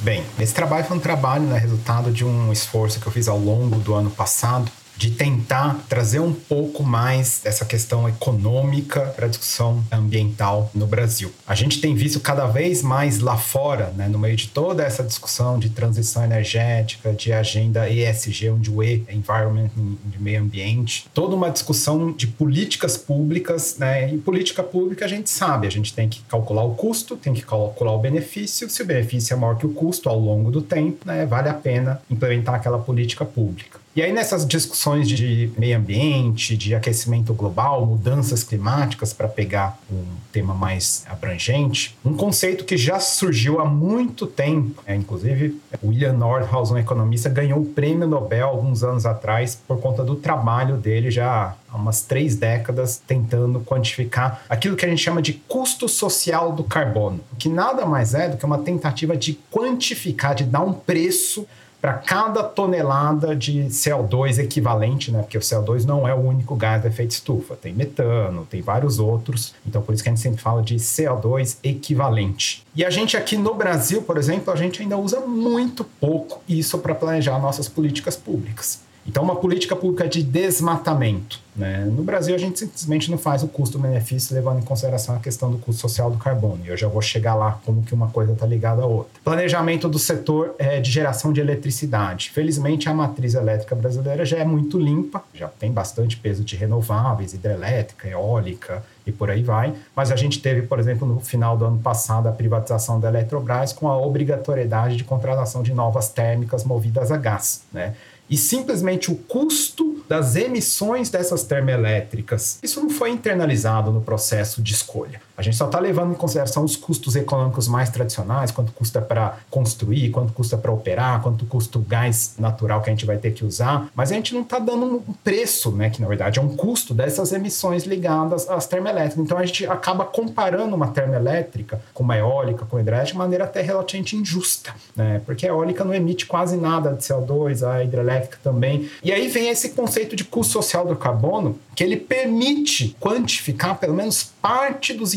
Bem, esse trabalho foi um trabalho, né, resultado de um esforço que eu fiz ao longo do ano passado de tentar trazer um pouco mais essa questão econômica para a discussão ambiental no Brasil. A gente tem visto cada vez mais lá fora, né, no meio de toda essa discussão de transição energética, de agenda ESG, onde o E é Environment, de meio ambiente, toda uma discussão de políticas públicas, né, e política pública a gente sabe, a gente tem que calcular o custo, tem que calcular o benefício, se o benefício é maior que o custo ao longo do tempo, né, vale a pena implementar aquela política pública. E aí, nessas discussões de meio ambiente, de aquecimento global, mudanças climáticas, para pegar um tema mais abrangente, um conceito que já surgiu há muito tempo, é, inclusive William Nordhaus, um economista, ganhou o prêmio Nobel alguns anos atrás por conta do trabalho dele já há umas três décadas tentando quantificar aquilo que a gente chama de custo social do carbono, que nada mais é do que uma tentativa de quantificar, de dar um preço para cada tonelada de CO2 equivalente, né? Porque o CO2 não é o único gás de efeito estufa, tem metano, tem vários outros. Então por isso que a gente sempre fala de CO2 equivalente. E a gente aqui no Brasil, por exemplo, a gente ainda usa muito pouco isso para planejar nossas políticas públicas. Então uma política pública de desmatamento né? No Brasil, a gente simplesmente não faz o custo-benefício levando em consideração a questão do custo social do carbono. E eu já vou chegar lá como que uma coisa está ligada à outra. Planejamento do setor é, de geração de eletricidade. Felizmente, a matriz elétrica brasileira já é muito limpa, já tem bastante peso de renováveis, hidrelétrica, eólica e por aí vai. Mas a gente teve, por exemplo, no final do ano passado, a privatização da Eletrobras com a obrigatoriedade de contratação de novas térmicas movidas a gás. Né? E simplesmente o custo das emissões dessas termoelétricas. Isso não foi internalizado no processo de escolha. A gente só está levando em consideração os custos econômicos mais tradicionais, quanto custa para construir, quanto custa para operar, quanto custa o gás natural que a gente vai ter que usar, mas a gente não está dando um preço, né, que na verdade é um custo dessas emissões ligadas às termoelétricas. Então a gente acaba comparando uma termoelétrica com uma eólica, com hidrelétrica, de maneira até relativamente injusta, né, porque a eólica não emite quase nada de CO2, a hidrelétrica também. E aí vem esse conceito de custo social do carbono, que ele permite quantificar pelo menos parte dos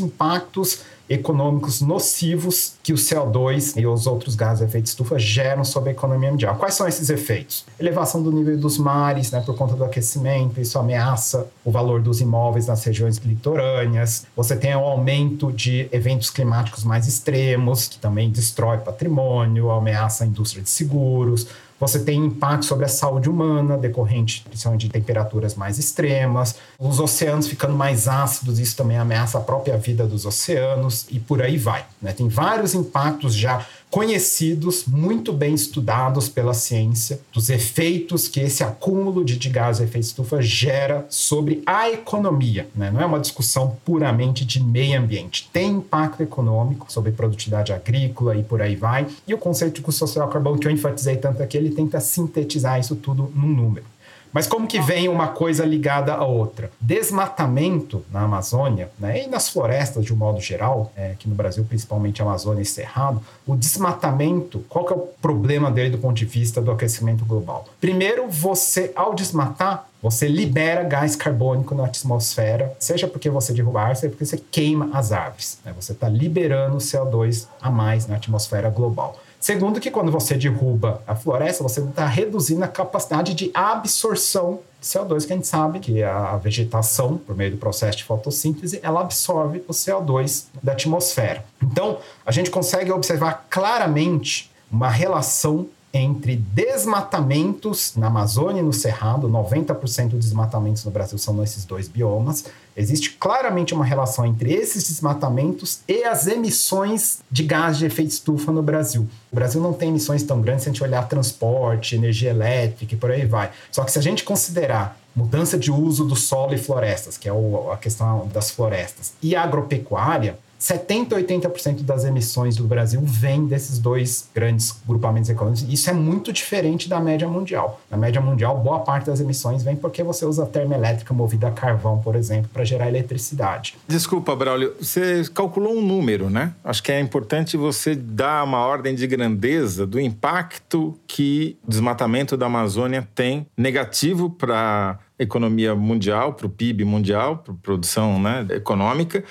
econômicos nocivos que o CO2 e os outros gases de efeito estufa geram sobre a economia mundial. Quais são esses efeitos? Elevação do nível dos mares, né, por conta do aquecimento, isso ameaça o valor dos imóveis nas regiões litorâneas. Você tem o aumento de eventos climáticos mais extremos, que também destrói patrimônio, ameaça a indústria de seguros você tem impacto sobre a saúde humana, decorrente principalmente de temperaturas mais extremas, os oceanos ficando mais ácidos, isso também ameaça a própria vida dos oceanos e por aí vai. Né? Tem vários impactos já conhecidos, muito bem estudados pela ciência, dos efeitos que esse acúmulo de, de gás de efeito estufa gera sobre a economia. Né? Não é uma discussão puramente de meio ambiente. Tem impacto econômico sobre produtividade agrícola e por aí vai. E o conceito de custo social carbono que eu enfatizei tanto aqui, ele tenta sintetizar isso tudo num número. Mas como que vem uma coisa ligada à outra? Desmatamento na Amazônia né, e nas florestas de um modo geral, é, que no Brasil principalmente Amazônia e Cerrado, o desmatamento, qual que é o problema dele do ponto de vista do aquecimento global? Primeiro, você, ao desmatar, você libera gás carbônico na atmosfera, seja porque você derruba árvore, seja porque você queima as árvores. Né? Você está liberando CO2 a mais na atmosfera global. Segundo, que quando você derruba a floresta, você está reduzindo a capacidade de absorção de CO2, que a gente sabe que a vegetação, por meio do processo de fotossíntese, ela absorve o CO2 da atmosfera. Então, a gente consegue observar claramente uma relação entre desmatamentos na Amazônia e no Cerrado, 90% dos desmatamentos no Brasil são nesses dois biomas. Existe claramente uma relação entre esses desmatamentos e as emissões de gás de efeito estufa no Brasil. O Brasil não tem emissões tão grandes se a gente olhar transporte, energia elétrica e por aí vai. Só que se a gente considerar mudança de uso do solo e florestas, que é a questão das florestas, e agropecuária, 70, 80% das emissões do Brasil vem desses dois grandes grupamentos econômicos. Isso é muito diferente da média mundial. Na média mundial, boa parte das emissões vem porque você usa termoelétrica movida a carvão, por exemplo, para gerar eletricidade. Desculpa, Braulio, você calculou um número, né? Acho que é importante você dar uma ordem de grandeza do impacto que o desmatamento da Amazônia tem negativo para economia mundial, para o PIB mundial, para produção né, econômica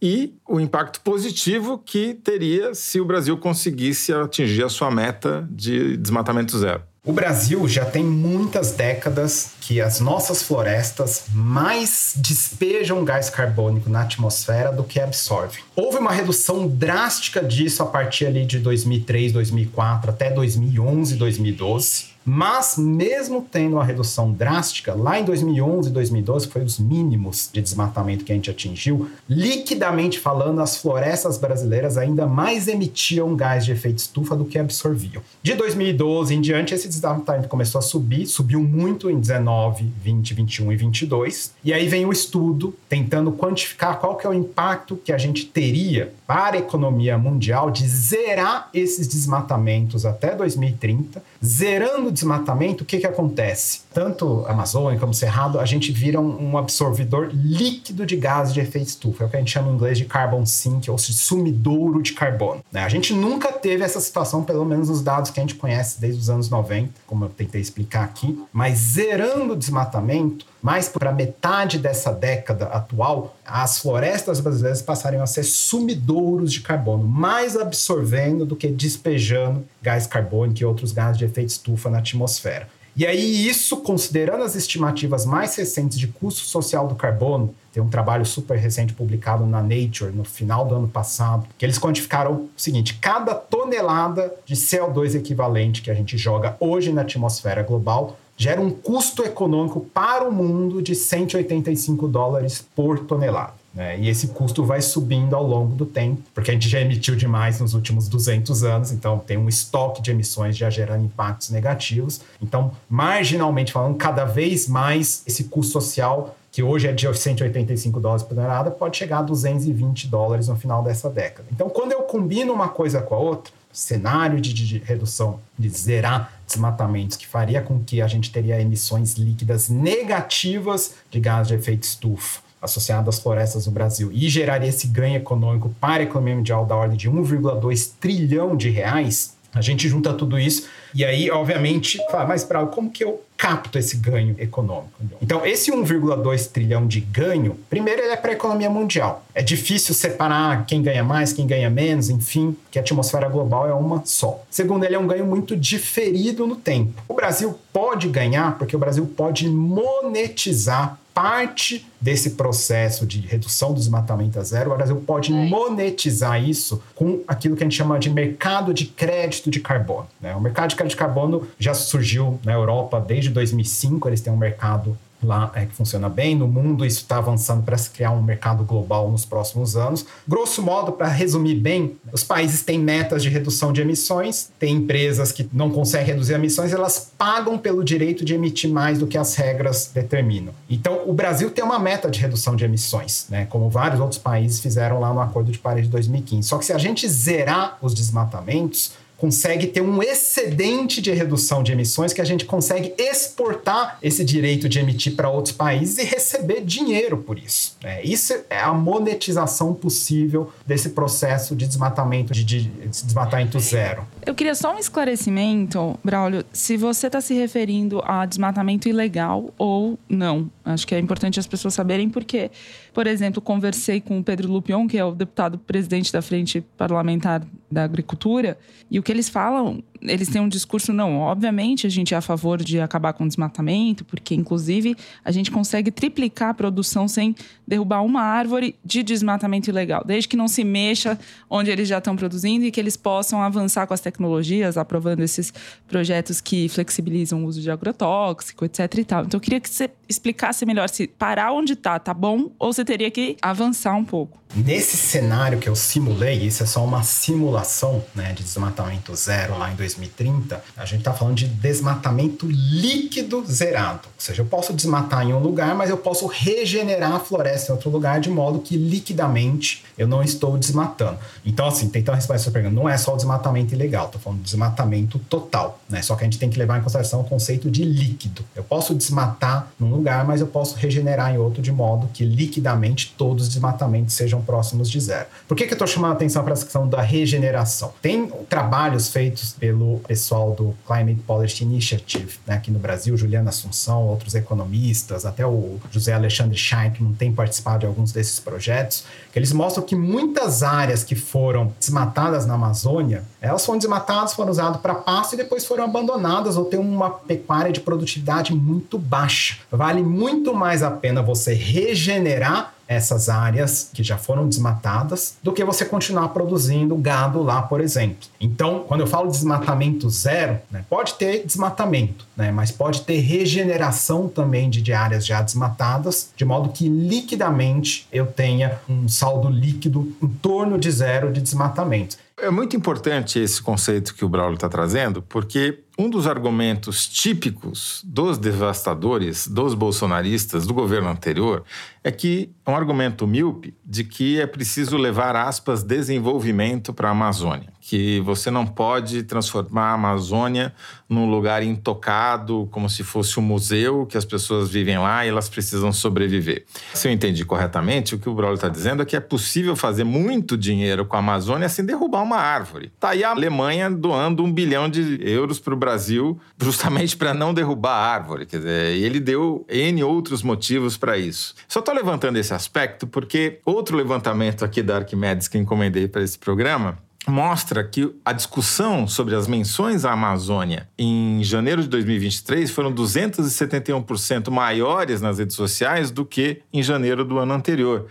e o impacto positivo que teria se o Brasil conseguisse atingir a sua meta de desmatamento zero. O Brasil já tem muitas décadas que as nossas florestas mais despejam gás carbônico na atmosfera do que absorvem. Houve uma redução drástica disso a partir ali de 2003, 2004 até 2011, 2012. Mas, mesmo tendo uma redução drástica, lá em 2011 e 2012, foi os mínimos de desmatamento que a gente atingiu, liquidamente falando, as florestas brasileiras ainda mais emitiam gás de efeito estufa do que absorviam. De 2012 em diante, esse desmatamento começou a subir, subiu muito em 19, 20, 21 e 22. E aí vem o estudo tentando quantificar qual que é o impacto que a gente teria para a economia mundial de zerar esses desmatamentos até 2030, zerando desmatamento, o que, que acontece? Tanto Amazônia como Cerrado, a gente vira um, um absorvedor líquido de gases de efeito estufa. É o que a gente chama em inglês de carbon sink, ou sumidouro de carbono. Né? A gente nunca teve essa situação, pelo menos nos dados que a gente conhece desde os anos 90, como eu tentei explicar aqui. Mas zerando o desmatamento, mais para metade dessa década atual, as florestas brasileiras passariam a ser sumidouros de carbono, mais absorvendo do que despejando gás carbônico e outros gases de efeito estufa na atmosfera. E aí, isso, considerando as estimativas mais recentes de custo social do carbono, tem um trabalho super recente publicado na Nature no final do ano passado, que eles quantificaram o seguinte: cada tonelada de CO2 equivalente que a gente joga hoje na atmosfera global gera um custo econômico para o mundo de 185 dólares por tonelada. Né? E esse custo vai subindo ao longo do tempo, porque a gente já emitiu demais nos últimos 200 anos, então tem um estoque de emissões já gerando impactos negativos. Então, marginalmente falando, cada vez mais esse custo social que hoje é de 185 dólares por tonelada, pode chegar a 220 dólares no final dessa década. Então, quando eu combino uma coisa com a outra, cenário de, de, redução, de zerar desmatamentos, que faria com que a gente teria emissões líquidas negativas de gás de efeito estufa associado às florestas no Brasil e geraria esse ganho econômico para a economia mundial da ordem de 1,2 trilhão de reais, a gente junta tudo isso e aí, obviamente, fala, mas para como que eu capto esse ganho econômico? Então, esse 1,2 trilhão de ganho, primeiro ele é para a economia mundial. É difícil separar quem ganha mais, quem ganha menos, enfim, que a atmosfera global é uma só. Segundo, ele é um ganho muito diferido no tempo. O Brasil pode ganhar porque o Brasil pode monetizar parte desse processo de redução do desmatamento a zero, o Brasil pode é. monetizar isso com aquilo que a gente chama de mercado de crédito de carbono. Né? O mercado de crédito de carbono já surgiu na Europa desde 2005, eles têm um mercado lá é que funciona bem. No mundo, isso está avançando para se criar um mercado global nos próximos anos. Grosso modo, para resumir bem, os países têm metas de redução de emissões, tem empresas que não conseguem reduzir emissões, elas pagam pelo direito de emitir mais do que as regras determinam. Então, o Brasil tem uma meta de redução de emissões, né? como vários outros países fizeram lá no Acordo de Paris de 2015. Só que se a gente zerar os desmatamentos, consegue ter um excedente de redução de emissões que a gente consegue exportar esse direito de emitir para outros países e receber dinheiro por isso. É, isso é a monetização possível desse processo de desmatamento, de, de desmatamento zero. Eu queria só um esclarecimento, Braulio, se você está se referindo a desmatamento ilegal ou não. Acho que é importante as pessoas saberem porque, por exemplo, conversei com o Pedro Lupion, que é o deputado presidente da Frente Parlamentar da Agricultura, e o que eles falam eles têm um discurso, não, obviamente a gente é a favor de acabar com o desmatamento, porque inclusive a gente consegue triplicar a produção sem derrubar uma árvore de desmatamento ilegal, desde que não se mexa onde eles já estão produzindo e que eles possam avançar com as tecnologias, aprovando esses projetos que flexibilizam o uso de agrotóxico, etc e tal. Então eu queria que você explicasse melhor se parar onde está, tá bom, ou você teria que avançar um pouco. Nesse cenário que eu simulei, isso é só uma simulação né, de desmatamento zero lá em 2030, a gente está falando de desmatamento líquido zerado. Ou seja, eu posso desmatar em um lugar, mas eu posso regenerar a floresta em outro lugar de modo que liquidamente eu não estou desmatando. Então, assim, tentando responder essa pergunta, não é só o desmatamento ilegal, estou falando de desmatamento total. Né? Só que a gente tem que levar em consideração o conceito de líquido. Eu posso desmatar num lugar, mas eu posso regenerar em outro de modo que liquidamente todos os desmatamentos sejam próximos de zero. Por que, que eu estou chamando a atenção para essa questão da regeneração? Tem trabalhos feitos pelo pessoal do Climate Policy Initiative, né, aqui no Brasil, Juliana Assunção, outros economistas, até o José Alexandre Scheinkman tem participado de alguns desses projetos, que eles mostram que muitas áreas que foram desmatadas na Amazônia, elas foram desmatadas, foram usadas para pasto e depois foram abandonadas ou tem uma pecuária de produtividade muito baixa. Vale muito mais a pena você regenerar essas áreas que já foram desmatadas do que você continuar produzindo gado lá, por exemplo. Então, quando eu falo desmatamento zero, né, pode ter desmatamento, né, mas pode ter regeneração também de, de áreas já desmatadas, de modo que liquidamente eu tenha um saldo líquido em torno de zero de desmatamento. É muito importante esse conceito que o Braulio está trazendo, porque um dos argumentos típicos dos devastadores, dos bolsonaristas, do governo anterior, é que é um argumento míope de que é preciso levar aspas desenvolvimento para a Amazônia, que você não pode transformar a Amazônia num lugar intocado, como se fosse um museu, que as pessoas vivem lá e elas precisam sobreviver. Se eu entendi corretamente, o que o Braulio está dizendo é que é possível fazer muito dinheiro com a Amazônia sem derrubar uma árvore. Está aí a Alemanha doando um bilhão de euros para o Brasil justamente para não derrubar a árvore. Quer dizer, ele deu N outros motivos para isso. Só estou levantando esse aspecto porque outro levantamento aqui da Arquimedes que encomendei para esse programa mostra que a discussão sobre as menções à Amazônia em janeiro de 2023 foram 271% maiores nas redes sociais do que em janeiro do ano anterior.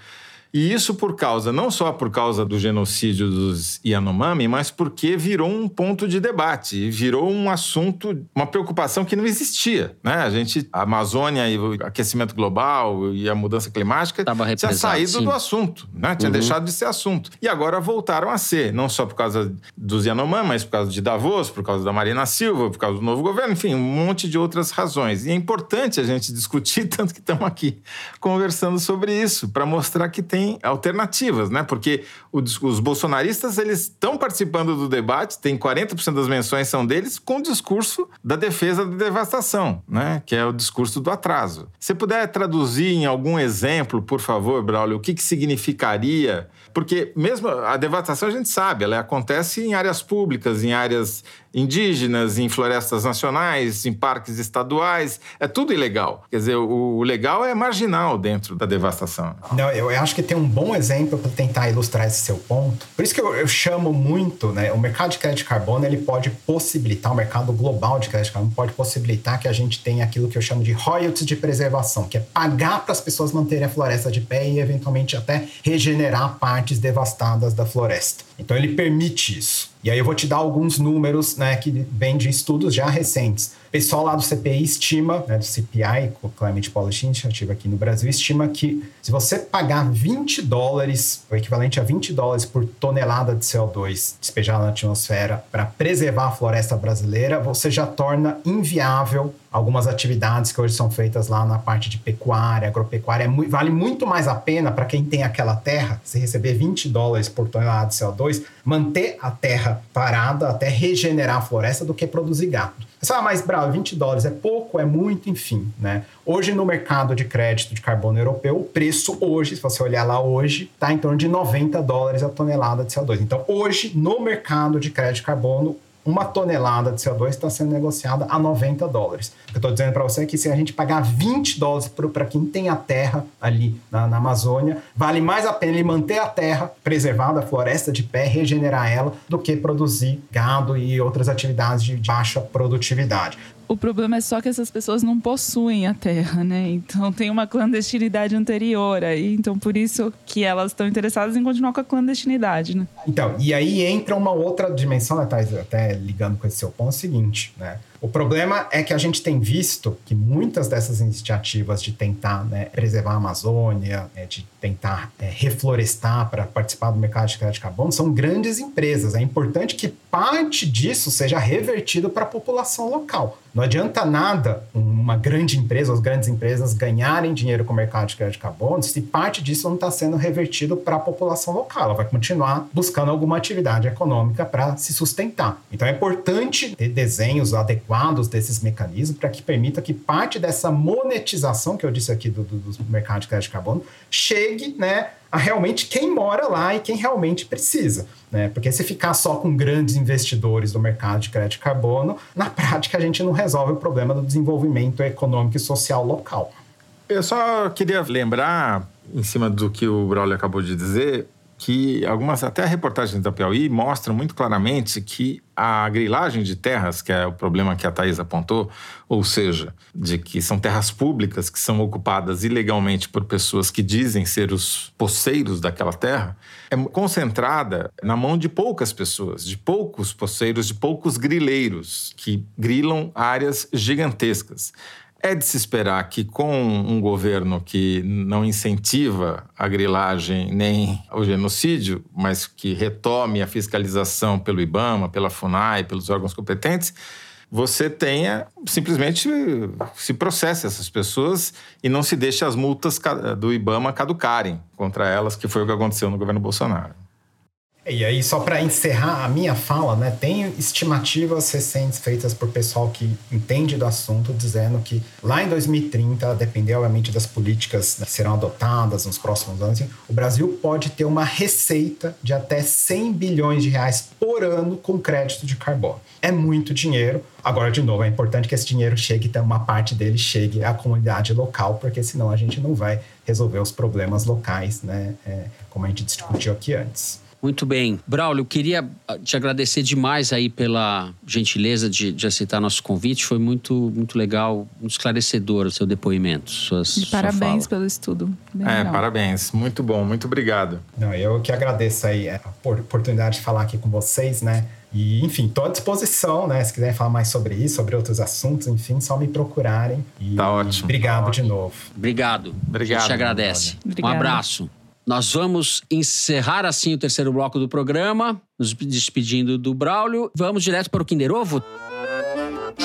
E isso por causa, não só por causa do genocídio dos Yanomami, mas porque virou um ponto de debate, virou um assunto, uma preocupação que não existia. Né? A gente, a Amazônia e o aquecimento global e a mudança climática tinha saído sim. do assunto, né? tinha uhum. deixado de ser assunto. E agora voltaram a ser, não só por causa dos Yanomami, mas por causa de Davos, por causa da Marina Silva, por causa do novo governo, enfim, um monte de outras razões. E é importante a gente discutir, tanto que estamos aqui conversando sobre isso, para mostrar que tem alternativas, né? Porque os, os bolsonaristas eles estão participando do debate, tem 40% das menções são deles com o discurso da defesa da devastação, né? Que é o discurso do atraso. Se puder traduzir em algum exemplo, por favor, Braulio, o que, que significaria? Porque mesmo a devastação a gente sabe, ela acontece em áreas públicas, em áreas indígenas, em florestas nacionais, em parques estaduais. É tudo ilegal. Quer dizer, o, legal é marginal dentro da devastação. Não, eu acho que tem um bom exemplo para tentar ilustrar esse seu ponto. Por isso que eu, eu, chamo muito, né? O mercado de crédito de carbono ele pode possibilitar, o mercado global de crédito de carbono pode possibilitar que a gente tenha aquilo que eu chamo de royalties de preservação, que é pagar para as pessoas manterem a floresta de pé e eventualmente até regenerar partes devastadas da floresta. Então ele permite isso. E aí eu vou te dar alguns números né, que vêm de estudos já recentes. Pessoal lá do CPI estima, né, do CPI, Climate Policy Initiative aqui no Brasil, estima que se você pagar 20 dólares, o equivalente a 20 dólares por tonelada de CO2 despejada na atmosfera para preservar a floresta brasileira, você já torna inviável algumas atividades que hoje são feitas lá na parte de pecuária, agropecuária. É, vale muito mais a pena para quem tem aquela terra, se receber 20 dólares por tonelada de CO2, manter a terra parada até regenerar a floresta do que produzir gado. Você fala, mas bravo, 20 dólares é pouco, é muito, enfim, né? Hoje no mercado de crédito de carbono europeu, o preço hoje, se você olhar lá hoje, está em torno de 90 dólares a tonelada de CO2. Então, hoje, no mercado de crédito de carbono, uma tonelada de CO2 está sendo negociada a 90 dólares. Eu estou dizendo para você é que se a gente pagar 20 dólares para quem tem a terra ali na, na, Amazônia, vale mais a pena ele manter a terra preservada, a floresta de pé, regenerar ela, do que produzir gado e outras atividades de baixa produtividade. O problema é só que essas pessoas não possuem a terra, né? Então tem uma clandestinidade anterior aí. Então por isso que elas estão interessadas em continuar com a clandestinidade, né? Então, e aí entra uma outra dimensão, né, Thais, até ligando com esse seu ponto, é o seguinte, né? O problema é que a gente tem visto que muitas dessas iniciativas de tentar né, preservar a Amazônia, né, de tentar é, reflorestar para participar do mercado de crédito de carbono, são grandes empresas. É importante que parte disso seja revertido para a população local. Não adianta nada uma grande empresa, as grandes empresas ganharem dinheiro com o mercado de crédito de carbono se parte disso não está sendo revertido para a população local. Ela vai continuar buscando alguma atividade econômica para se sustentar. Então é importante ter desenhos adequados adequados desses mecanismos para que permita que parte dessa monetização que eu disse aqui do, do, do mercado de crédito de carbono chegue né, a realmente quem mora lá e quem realmente precisa. Né? Porque se ficar só com grandes investidores do mercado de crédito de carbono, na prática a gente não resolve o problema do desenvolvimento econômico e social local. Eu só queria lembrar, em cima do que o Braulio acabou de dizer, que algumas, até reportagens da Piauí mostram muito claramente que a grilagem de terras, que é o problema que a Thais apontou, ou seja, de que são terras públicas que são ocupadas ilegalmente por pessoas que dizem ser os poceiros daquela terra, é concentrada na mão de poucas pessoas, de poucos poceiros, de poucos grileiros, que grilam áreas gigantescas. É de se esperar que, com um governo que não incentiva a grilagem nem o genocídio, mas que retome a fiscalização pelo IBAMA, pela FUNAI, pelos órgãos competentes, você tenha simplesmente se processe essas pessoas e não se deixe as multas do IBAMA caducarem contra elas, que foi o que aconteceu no governo Bolsonaro. E aí, só para encerrar a minha fala, né, tem estimativas recentes feitas por pessoal que entende do assunto, dizendo que lá em 2030, depender obviamente das políticas que serão adotadas nos próximos anos, o Brasil pode ter uma receita de até 100 bilhões de reais por ano com crédito de carbono. É muito dinheiro. Agora, de novo, é importante que esse dinheiro chegue, então uma parte dele chegue à comunidade local, porque senão a gente não vai resolver os problemas locais, né, é, como a gente discutiu aqui antes. Muito bem. Braulio, eu queria ah, te agradecer demais aí pela gentileza de, de aceitar nosso convite. Foi muito, muito legal, muito esclarecedor o seu depoimento. Suas, e parabéns pelo estudo. Bem é, legal. parabéns. Muito bom, muito obrigado. Não, eu que agradeço aí a oportunidade de falar aqui com vocês, né? E, enfim, estou à disposição, né? Se quiserem falar mais sobre isso, sobre outros assuntos, enfim, só me procurarem. E tá ótimo. Obrigado tá de novo. Obrigado. Obrigado. A gente agradece. Um abraço. Nós vamos encerrar assim o terceiro bloco do programa, nos despedindo do Braulio. Vamos direto para o Kinder Ovo?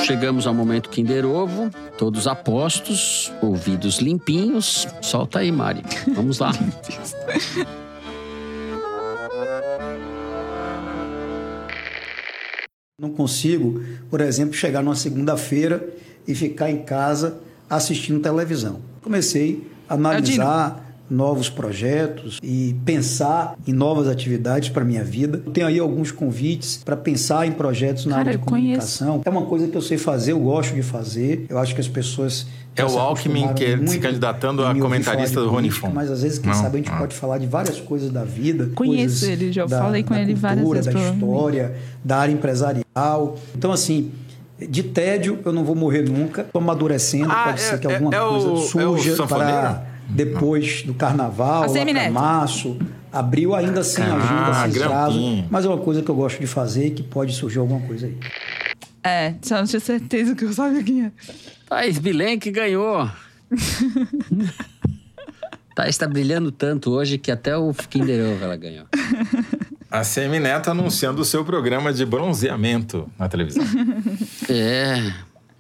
Chegamos ao momento Kinder Ovo, todos apostos, ouvidos limpinhos. Solta aí, Mari. Vamos lá. Não consigo, por exemplo, chegar numa segunda-feira e ficar em casa assistindo televisão. Comecei a analisar novos projetos e pensar em novas atividades para minha vida. Tenho aí alguns convites para pensar em projetos na Cara, área de comunicação. Conheço. É uma coisa que eu sei fazer, eu gosto de fazer. Eu acho que as pessoas é o Alckmin que se candidatando a comentarista do Rony Fon. Mas às vezes, quem não, sabe, a gente não. pode falar de várias coisas da vida. Conheço ele, já da, falei com ele cultura, várias vezes. Da história, da área empresarial. Então, assim, de tédio eu não vou morrer nunca. Estou amadurecendo, ah, pode é, ser que alguma é, coisa o, surja é para depois do carnaval, lá março, abril ainda sem ah, agenda, sem prazo. Mas é uma coisa que eu gosto de fazer e que pode surgir alguma coisa aí. É, só não tinha certeza que eu sabia quem é. Thaís Bilenque ganhou. Thaís está brilhando tanto hoje que até o Kinder Ovo ela ganhou. A Semi Neto anunciando o seu programa de bronzeamento na televisão. É.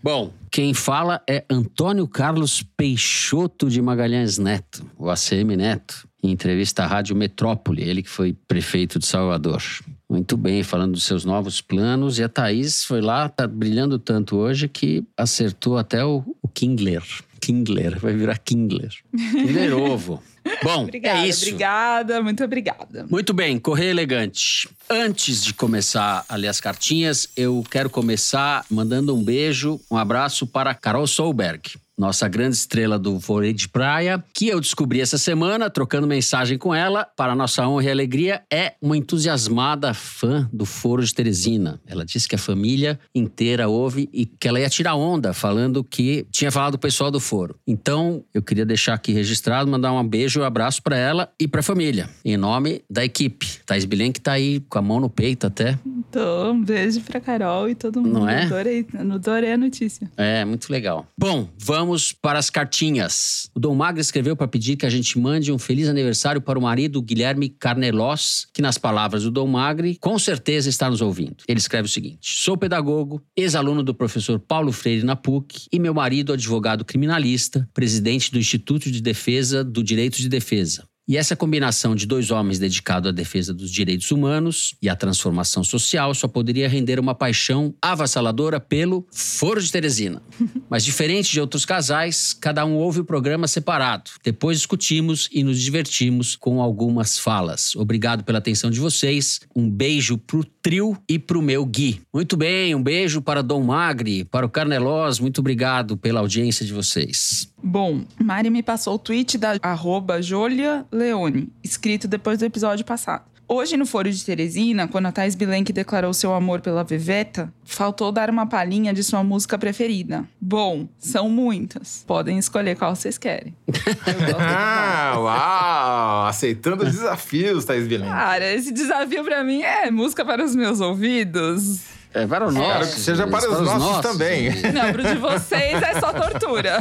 Bom, quem fala é Antônio Carlos Peixoto de Magalhães Neto, o ACM Neto, em entrevista à Rádio Metrópole, ele que foi prefeito de Salvador. Muito bem, falando dos seus novos planos. E a Thaís foi lá, tá brilhando tanto hoje que acertou até o, o Kingler. Kingler, vai virar Kingler. Kinder Ovo. Bom, obrigada, é isso. Obrigada, muito obrigada. Muito bem, Correio Elegante. Antes de começar a ler as cartinhas, eu quero começar mandando um beijo, um abraço para Carol Solberg nossa grande estrela do vôlei de praia, que eu descobri essa semana, trocando mensagem com ela, para nossa honra e alegria, é uma entusiasmada fã do Foro de Teresina. Ela disse que a família inteira ouve e que ela ia tirar onda, falando que tinha falado do pessoal do Foro. Então, eu queria deixar aqui registrado, mandar um beijo e um abraço para ela e para a família, em nome da equipe. Thais Bilen que tá aí com a mão no peito até. Então, um beijo para Carol e todo mundo. Não é? Adorei, adorei a notícia. É, muito legal. Bom, vamos vamos para as cartinhas. O Dom Magro escreveu para pedir que a gente mande um feliz aniversário para o marido Guilherme Carnelós, que, nas palavras do Dom Magre, com certeza está nos ouvindo. Ele escreve o seguinte: Sou pedagogo, ex-aluno do professor Paulo Freire na PUC e meu marido, advogado criminalista, presidente do Instituto de Defesa do Direito de Defesa. E essa combinação de dois homens dedicados à defesa dos direitos humanos e à transformação social só poderia render uma paixão avassaladora pelo Foro de Teresina. Mas diferente de outros casais, cada um ouve o programa separado. Depois discutimos e nos divertimos com algumas falas. Obrigado pela atenção de vocês. Um beijo pro trio e pro meu Gui. Muito bem, um beijo para Dom Magri, para o Carnelós. Muito obrigado pela audiência de vocês. Bom, Mari me passou o tweet da arroba Jolia Leone, escrito depois do episódio passado. Hoje, no Foro de Teresina, quando a Thais Bilenque declarou seu amor pela Veveta, faltou dar uma palhinha de sua música preferida. Bom, são muitas. Podem escolher qual vocês querem. ah, uau! Aceitando desafios, Thais Bilenque. Cara, esse desafio para mim é música para os meus ouvidos. É para o nosso. Quero que seja para, para os, nossos, nossos também. Não, pro de vocês é só tortura.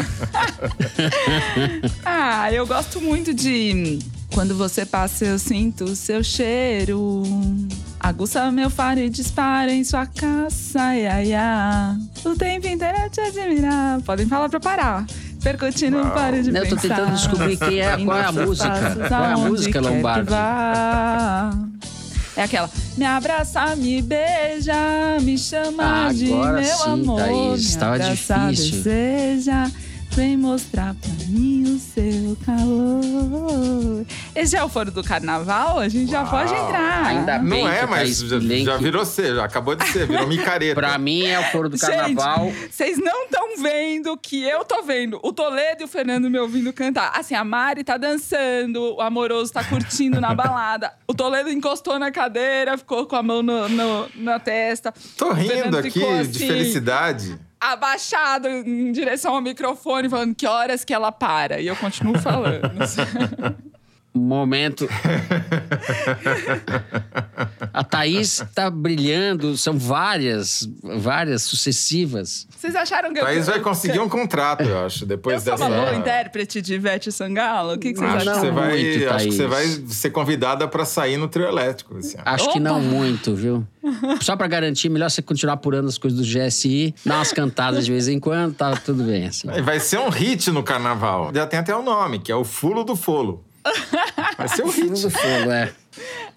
ah, eu gosto muito de quando você passa, eu sinto o seu cheiro. Aguça meu faro e dispara em sua caça, ia, ia. O tempo inteiro eu te admirar. Podem falar pra parar. Percutindo, não pare de não, pensar. Eu tô tentando descobrir quem é, qual é a música. Qual é a música, Lombardi? É aquela. Me abraça, me beija, me chama ah, de meu sim, amor. Thaís, me abraça, difícil. Deseja, vem mostrar pra mim o seu calor. Esse é o foro do carnaval? A gente já Uau. pode entrar. Ainda bem Não é, que mas já, já virou ser, já acabou de ser, virou micareta. Pra mim é o foro do carnaval. Vocês não estão vendo o que eu tô vendo. O Toledo e o Fernando me ouvindo cantar. Assim, a Mari tá dançando, o amoroso tá curtindo na balada. O Toledo encostou na cadeira, ficou com a mão no- no- na testa. Tô rindo aqui ficou de assim, felicidade. Abaixado em direção ao microfone, falando que horas que ela para. E eu continuo falando. Momento. A Thaís tá brilhando, são várias, várias sucessivas. Vocês acharam que eu. Thaís vai conseguir um contrato, eu acho, Eu depois sou dessa. uma boa intérprete de Ivete Sangalo? O que, que vocês Acho que, acham? você vai, muito, acho que você vai Thaís. ser convidada pra sair no trio elétrico ano. Acho que Opa! não muito, viu? Só pra garantir, melhor você continuar apurando as coisas do GSI, dar umas cantadas de vez em quando, tá tudo bem, assim. E Vai ser um hit no carnaval. Já tem até o nome, que é o Fulo do Folo. Vai ser um hit. Fogo, é.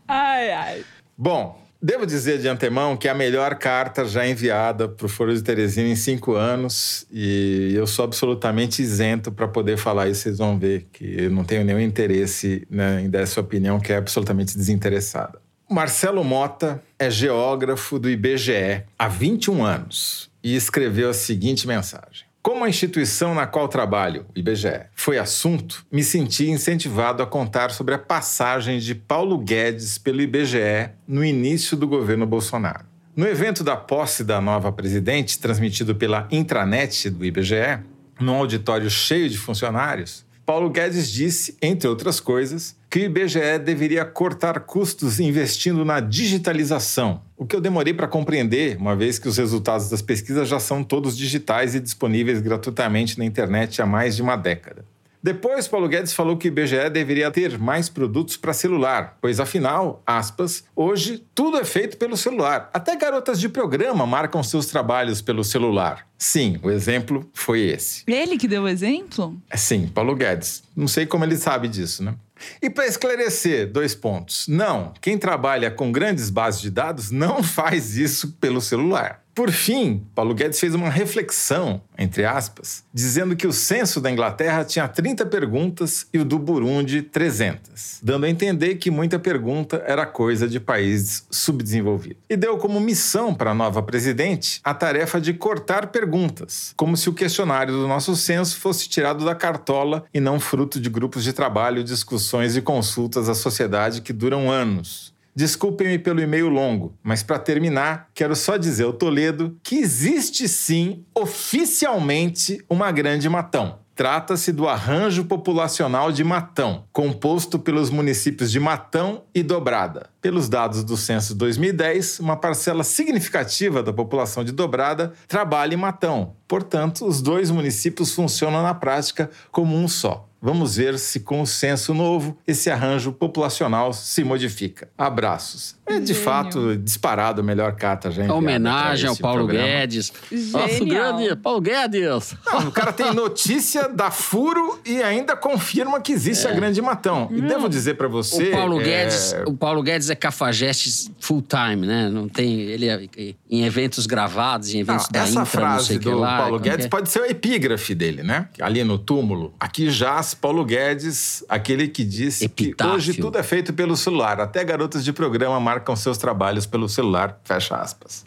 Ai, ai. Bom, devo dizer de antemão que é a melhor carta já enviada para o Foro de Teresina em cinco anos e eu sou absolutamente isento para poder falar isso. Vocês vão ver que eu não tenho nenhum interesse né, em dar essa opinião que é absolutamente desinteressada. O Marcelo Mota é geógrafo do IBGE há 21 anos e escreveu a seguinte mensagem. Como a instituição na qual trabalho, o IBGE, foi assunto, me senti incentivado a contar sobre a passagem de Paulo Guedes pelo IBGE no início do governo Bolsonaro. No evento da posse da nova presidente, transmitido pela intranet do IBGE, num auditório cheio de funcionários, Paulo Guedes disse, entre outras coisas, que o IBGE deveria cortar custos investindo na digitalização, o que eu demorei para compreender, uma vez que os resultados das pesquisas já são todos digitais e disponíveis gratuitamente na internet há mais de uma década. Depois, Paulo Guedes falou que o IBGE deveria ter mais produtos para celular, pois afinal, aspas, hoje tudo é feito pelo celular. Até garotas de programa marcam seus trabalhos pelo celular. Sim, o exemplo foi esse. Ele que deu o exemplo? Sim, Paulo Guedes. Não sei como ele sabe disso, né? E para esclarecer, dois pontos. Não, quem trabalha com grandes bases de dados não faz isso pelo celular. Por fim, Paulo Guedes fez uma reflexão, entre aspas, dizendo que o censo da Inglaterra tinha 30 perguntas e o do Burundi 300, dando a entender que muita pergunta era coisa de países subdesenvolvidos. E deu como missão para a nova presidente a tarefa de cortar perguntas, como se o questionário do nosso censo fosse tirado da cartola e não fruto de grupos de trabalho, discussões e consultas à sociedade que duram anos. Desculpem-me pelo e-mail longo, mas para terminar, quero só dizer ao Toledo que existe sim, oficialmente, uma grande matão. Trata-se do Arranjo Populacional de Matão, composto pelos municípios de Matão e Dobrada. Pelos dados do censo 2010, uma parcela significativa da população de Dobrada trabalha em Matão. Portanto, os dois municípios funcionam na prática como um só. Vamos ver se com o censo novo esse arranjo populacional se modifica. Abraços. É de Gênio. fato disparado a melhor carta já enviada. Homenagem ao Paulo programa. Guedes. Nosso grande Paulo Guedes. Não, o cara tem notícia da furo e ainda confirma que existe é. a Grande Matão. E devo dizer para você, o Paulo é... Guedes, o Paulo Guedes é cafajeste full time, né? Não tem ele é, em eventos gravados, em eventos não, da essa Intra, frase do lá, Paulo Guedes é? pode ser a epígrafe dele, né? Ali no túmulo. Aqui já Paulo Guedes, aquele que disse Epitáfio. que hoje tudo é feito pelo celular. Até garotas de programa marcam seus trabalhos pelo celular. Fecha aspas.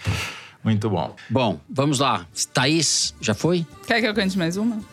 Muito bom. Bom, vamos lá. Thaís, já foi? Quer que eu cante mais uma?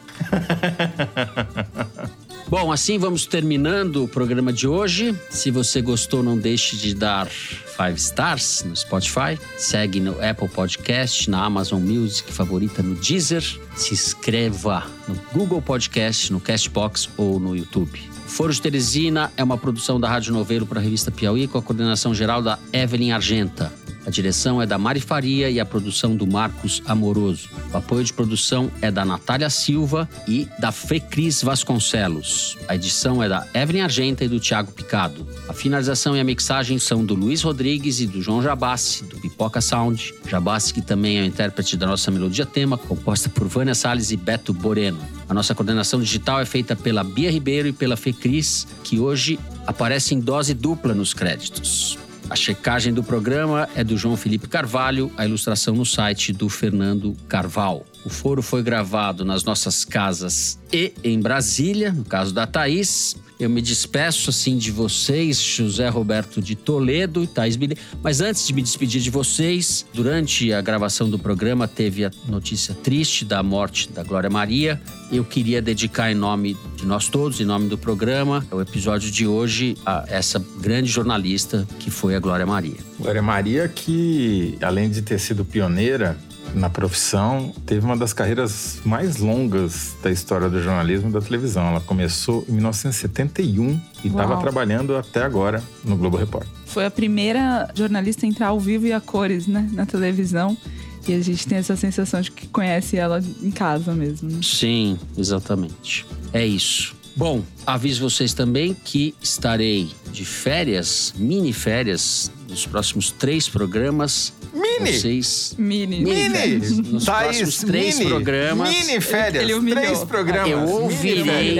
Bom, assim vamos terminando o programa de hoje. Se você gostou, não deixe de dar five stars no Spotify. Segue no Apple Podcast, na Amazon Music, favorita no Deezer. Se inscreva no Google Podcast, no Castbox ou no YouTube. Foro de Teresina é uma produção da Rádio Novelo para a revista Piauí com a coordenação geral da Evelyn Argenta. A direção é da Mari Faria e a produção do Marcos Amoroso. O apoio de produção é da Natália Silva e da Fecris Vasconcelos. A edição é da Evelyn Argenta e do Tiago Picado. A finalização e a mixagem são do Luiz Rodrigues e do João Jabassi, do Pipoca Sound. Jabassi, que também é o intérprete da nossa melodia tema, composta por Vânia Salles e Beto Boreno. A nossa coordenação digital é feita pela Bia Ribeiro e pela Fecris, que hoje aparece em dose dupla nos créditos. A checagem do programa é do João Felipe Carvalho, a ilustração no site do Fernando Carval. O foro foi gravado nas nossas casas e em Brasília, no caso da Thaís, eu me despeço assim de vocês, José Roberto de Toledo e Thais Billy. Mas antes de me despedir de vocês, durante a gravação do programa teve a notícia triste da morte da Glória Maria. Eu queria dedicar em nome de nós todos, em nome do programa, o episódio de hoje a essa grande jornalista que foi a Glória Maria. Glória Maria que, além de ter sido pioneira na profissão, teve uma das carreiras mais longas da história do jornalismo e da televisão. Ela começou em 1971 e estava trabalhando até agora no Globo Repórter. Foi a primeira jornalista a entrar ao vivo e a cores, né, na televisão. E a gente tem essa sensação de que conhece ela em casa mesmo. Né? Sim, exatamente. É isso. Bom, aviso vocês também que estarei de férias, mini férias, nos próximos três programas. Mini? Vocês. Mini. Mini. Nos Thaís, próximos três mini. programas. Mini férias. Ele humilhou. três programas. Eu ouvirei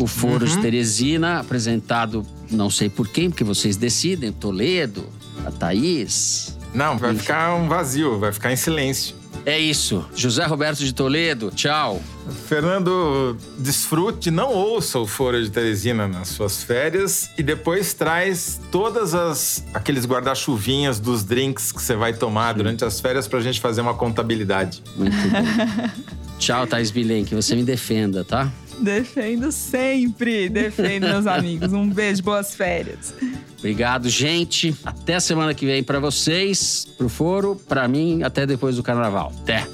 o Foro de Uhum. Teresina, apresentado não sei por quem, porque vocês decidem, Toledo, a Thaís. Não, vai ficar um vazio, vai ficar em silêncio. É isso. José Roberto de Toledo, tchau. Fernando, desfrute, não ouça o Foro de Teresina nas suas férias e depois traz todas as aqueles guarda-chuvinhas dos drinks que você vai tomar durante as férias pra gente fazer uma contabilidade. Muito bom. tchau, Thaís Bilen, que você me defenda, tá? Defendo sempre. Defendo meus amigos. Um beijo, boas férias. Obrigado, gente. Até a semana que vem pra vocês, pro Foro, pra mim, até depois do carnaval. Até.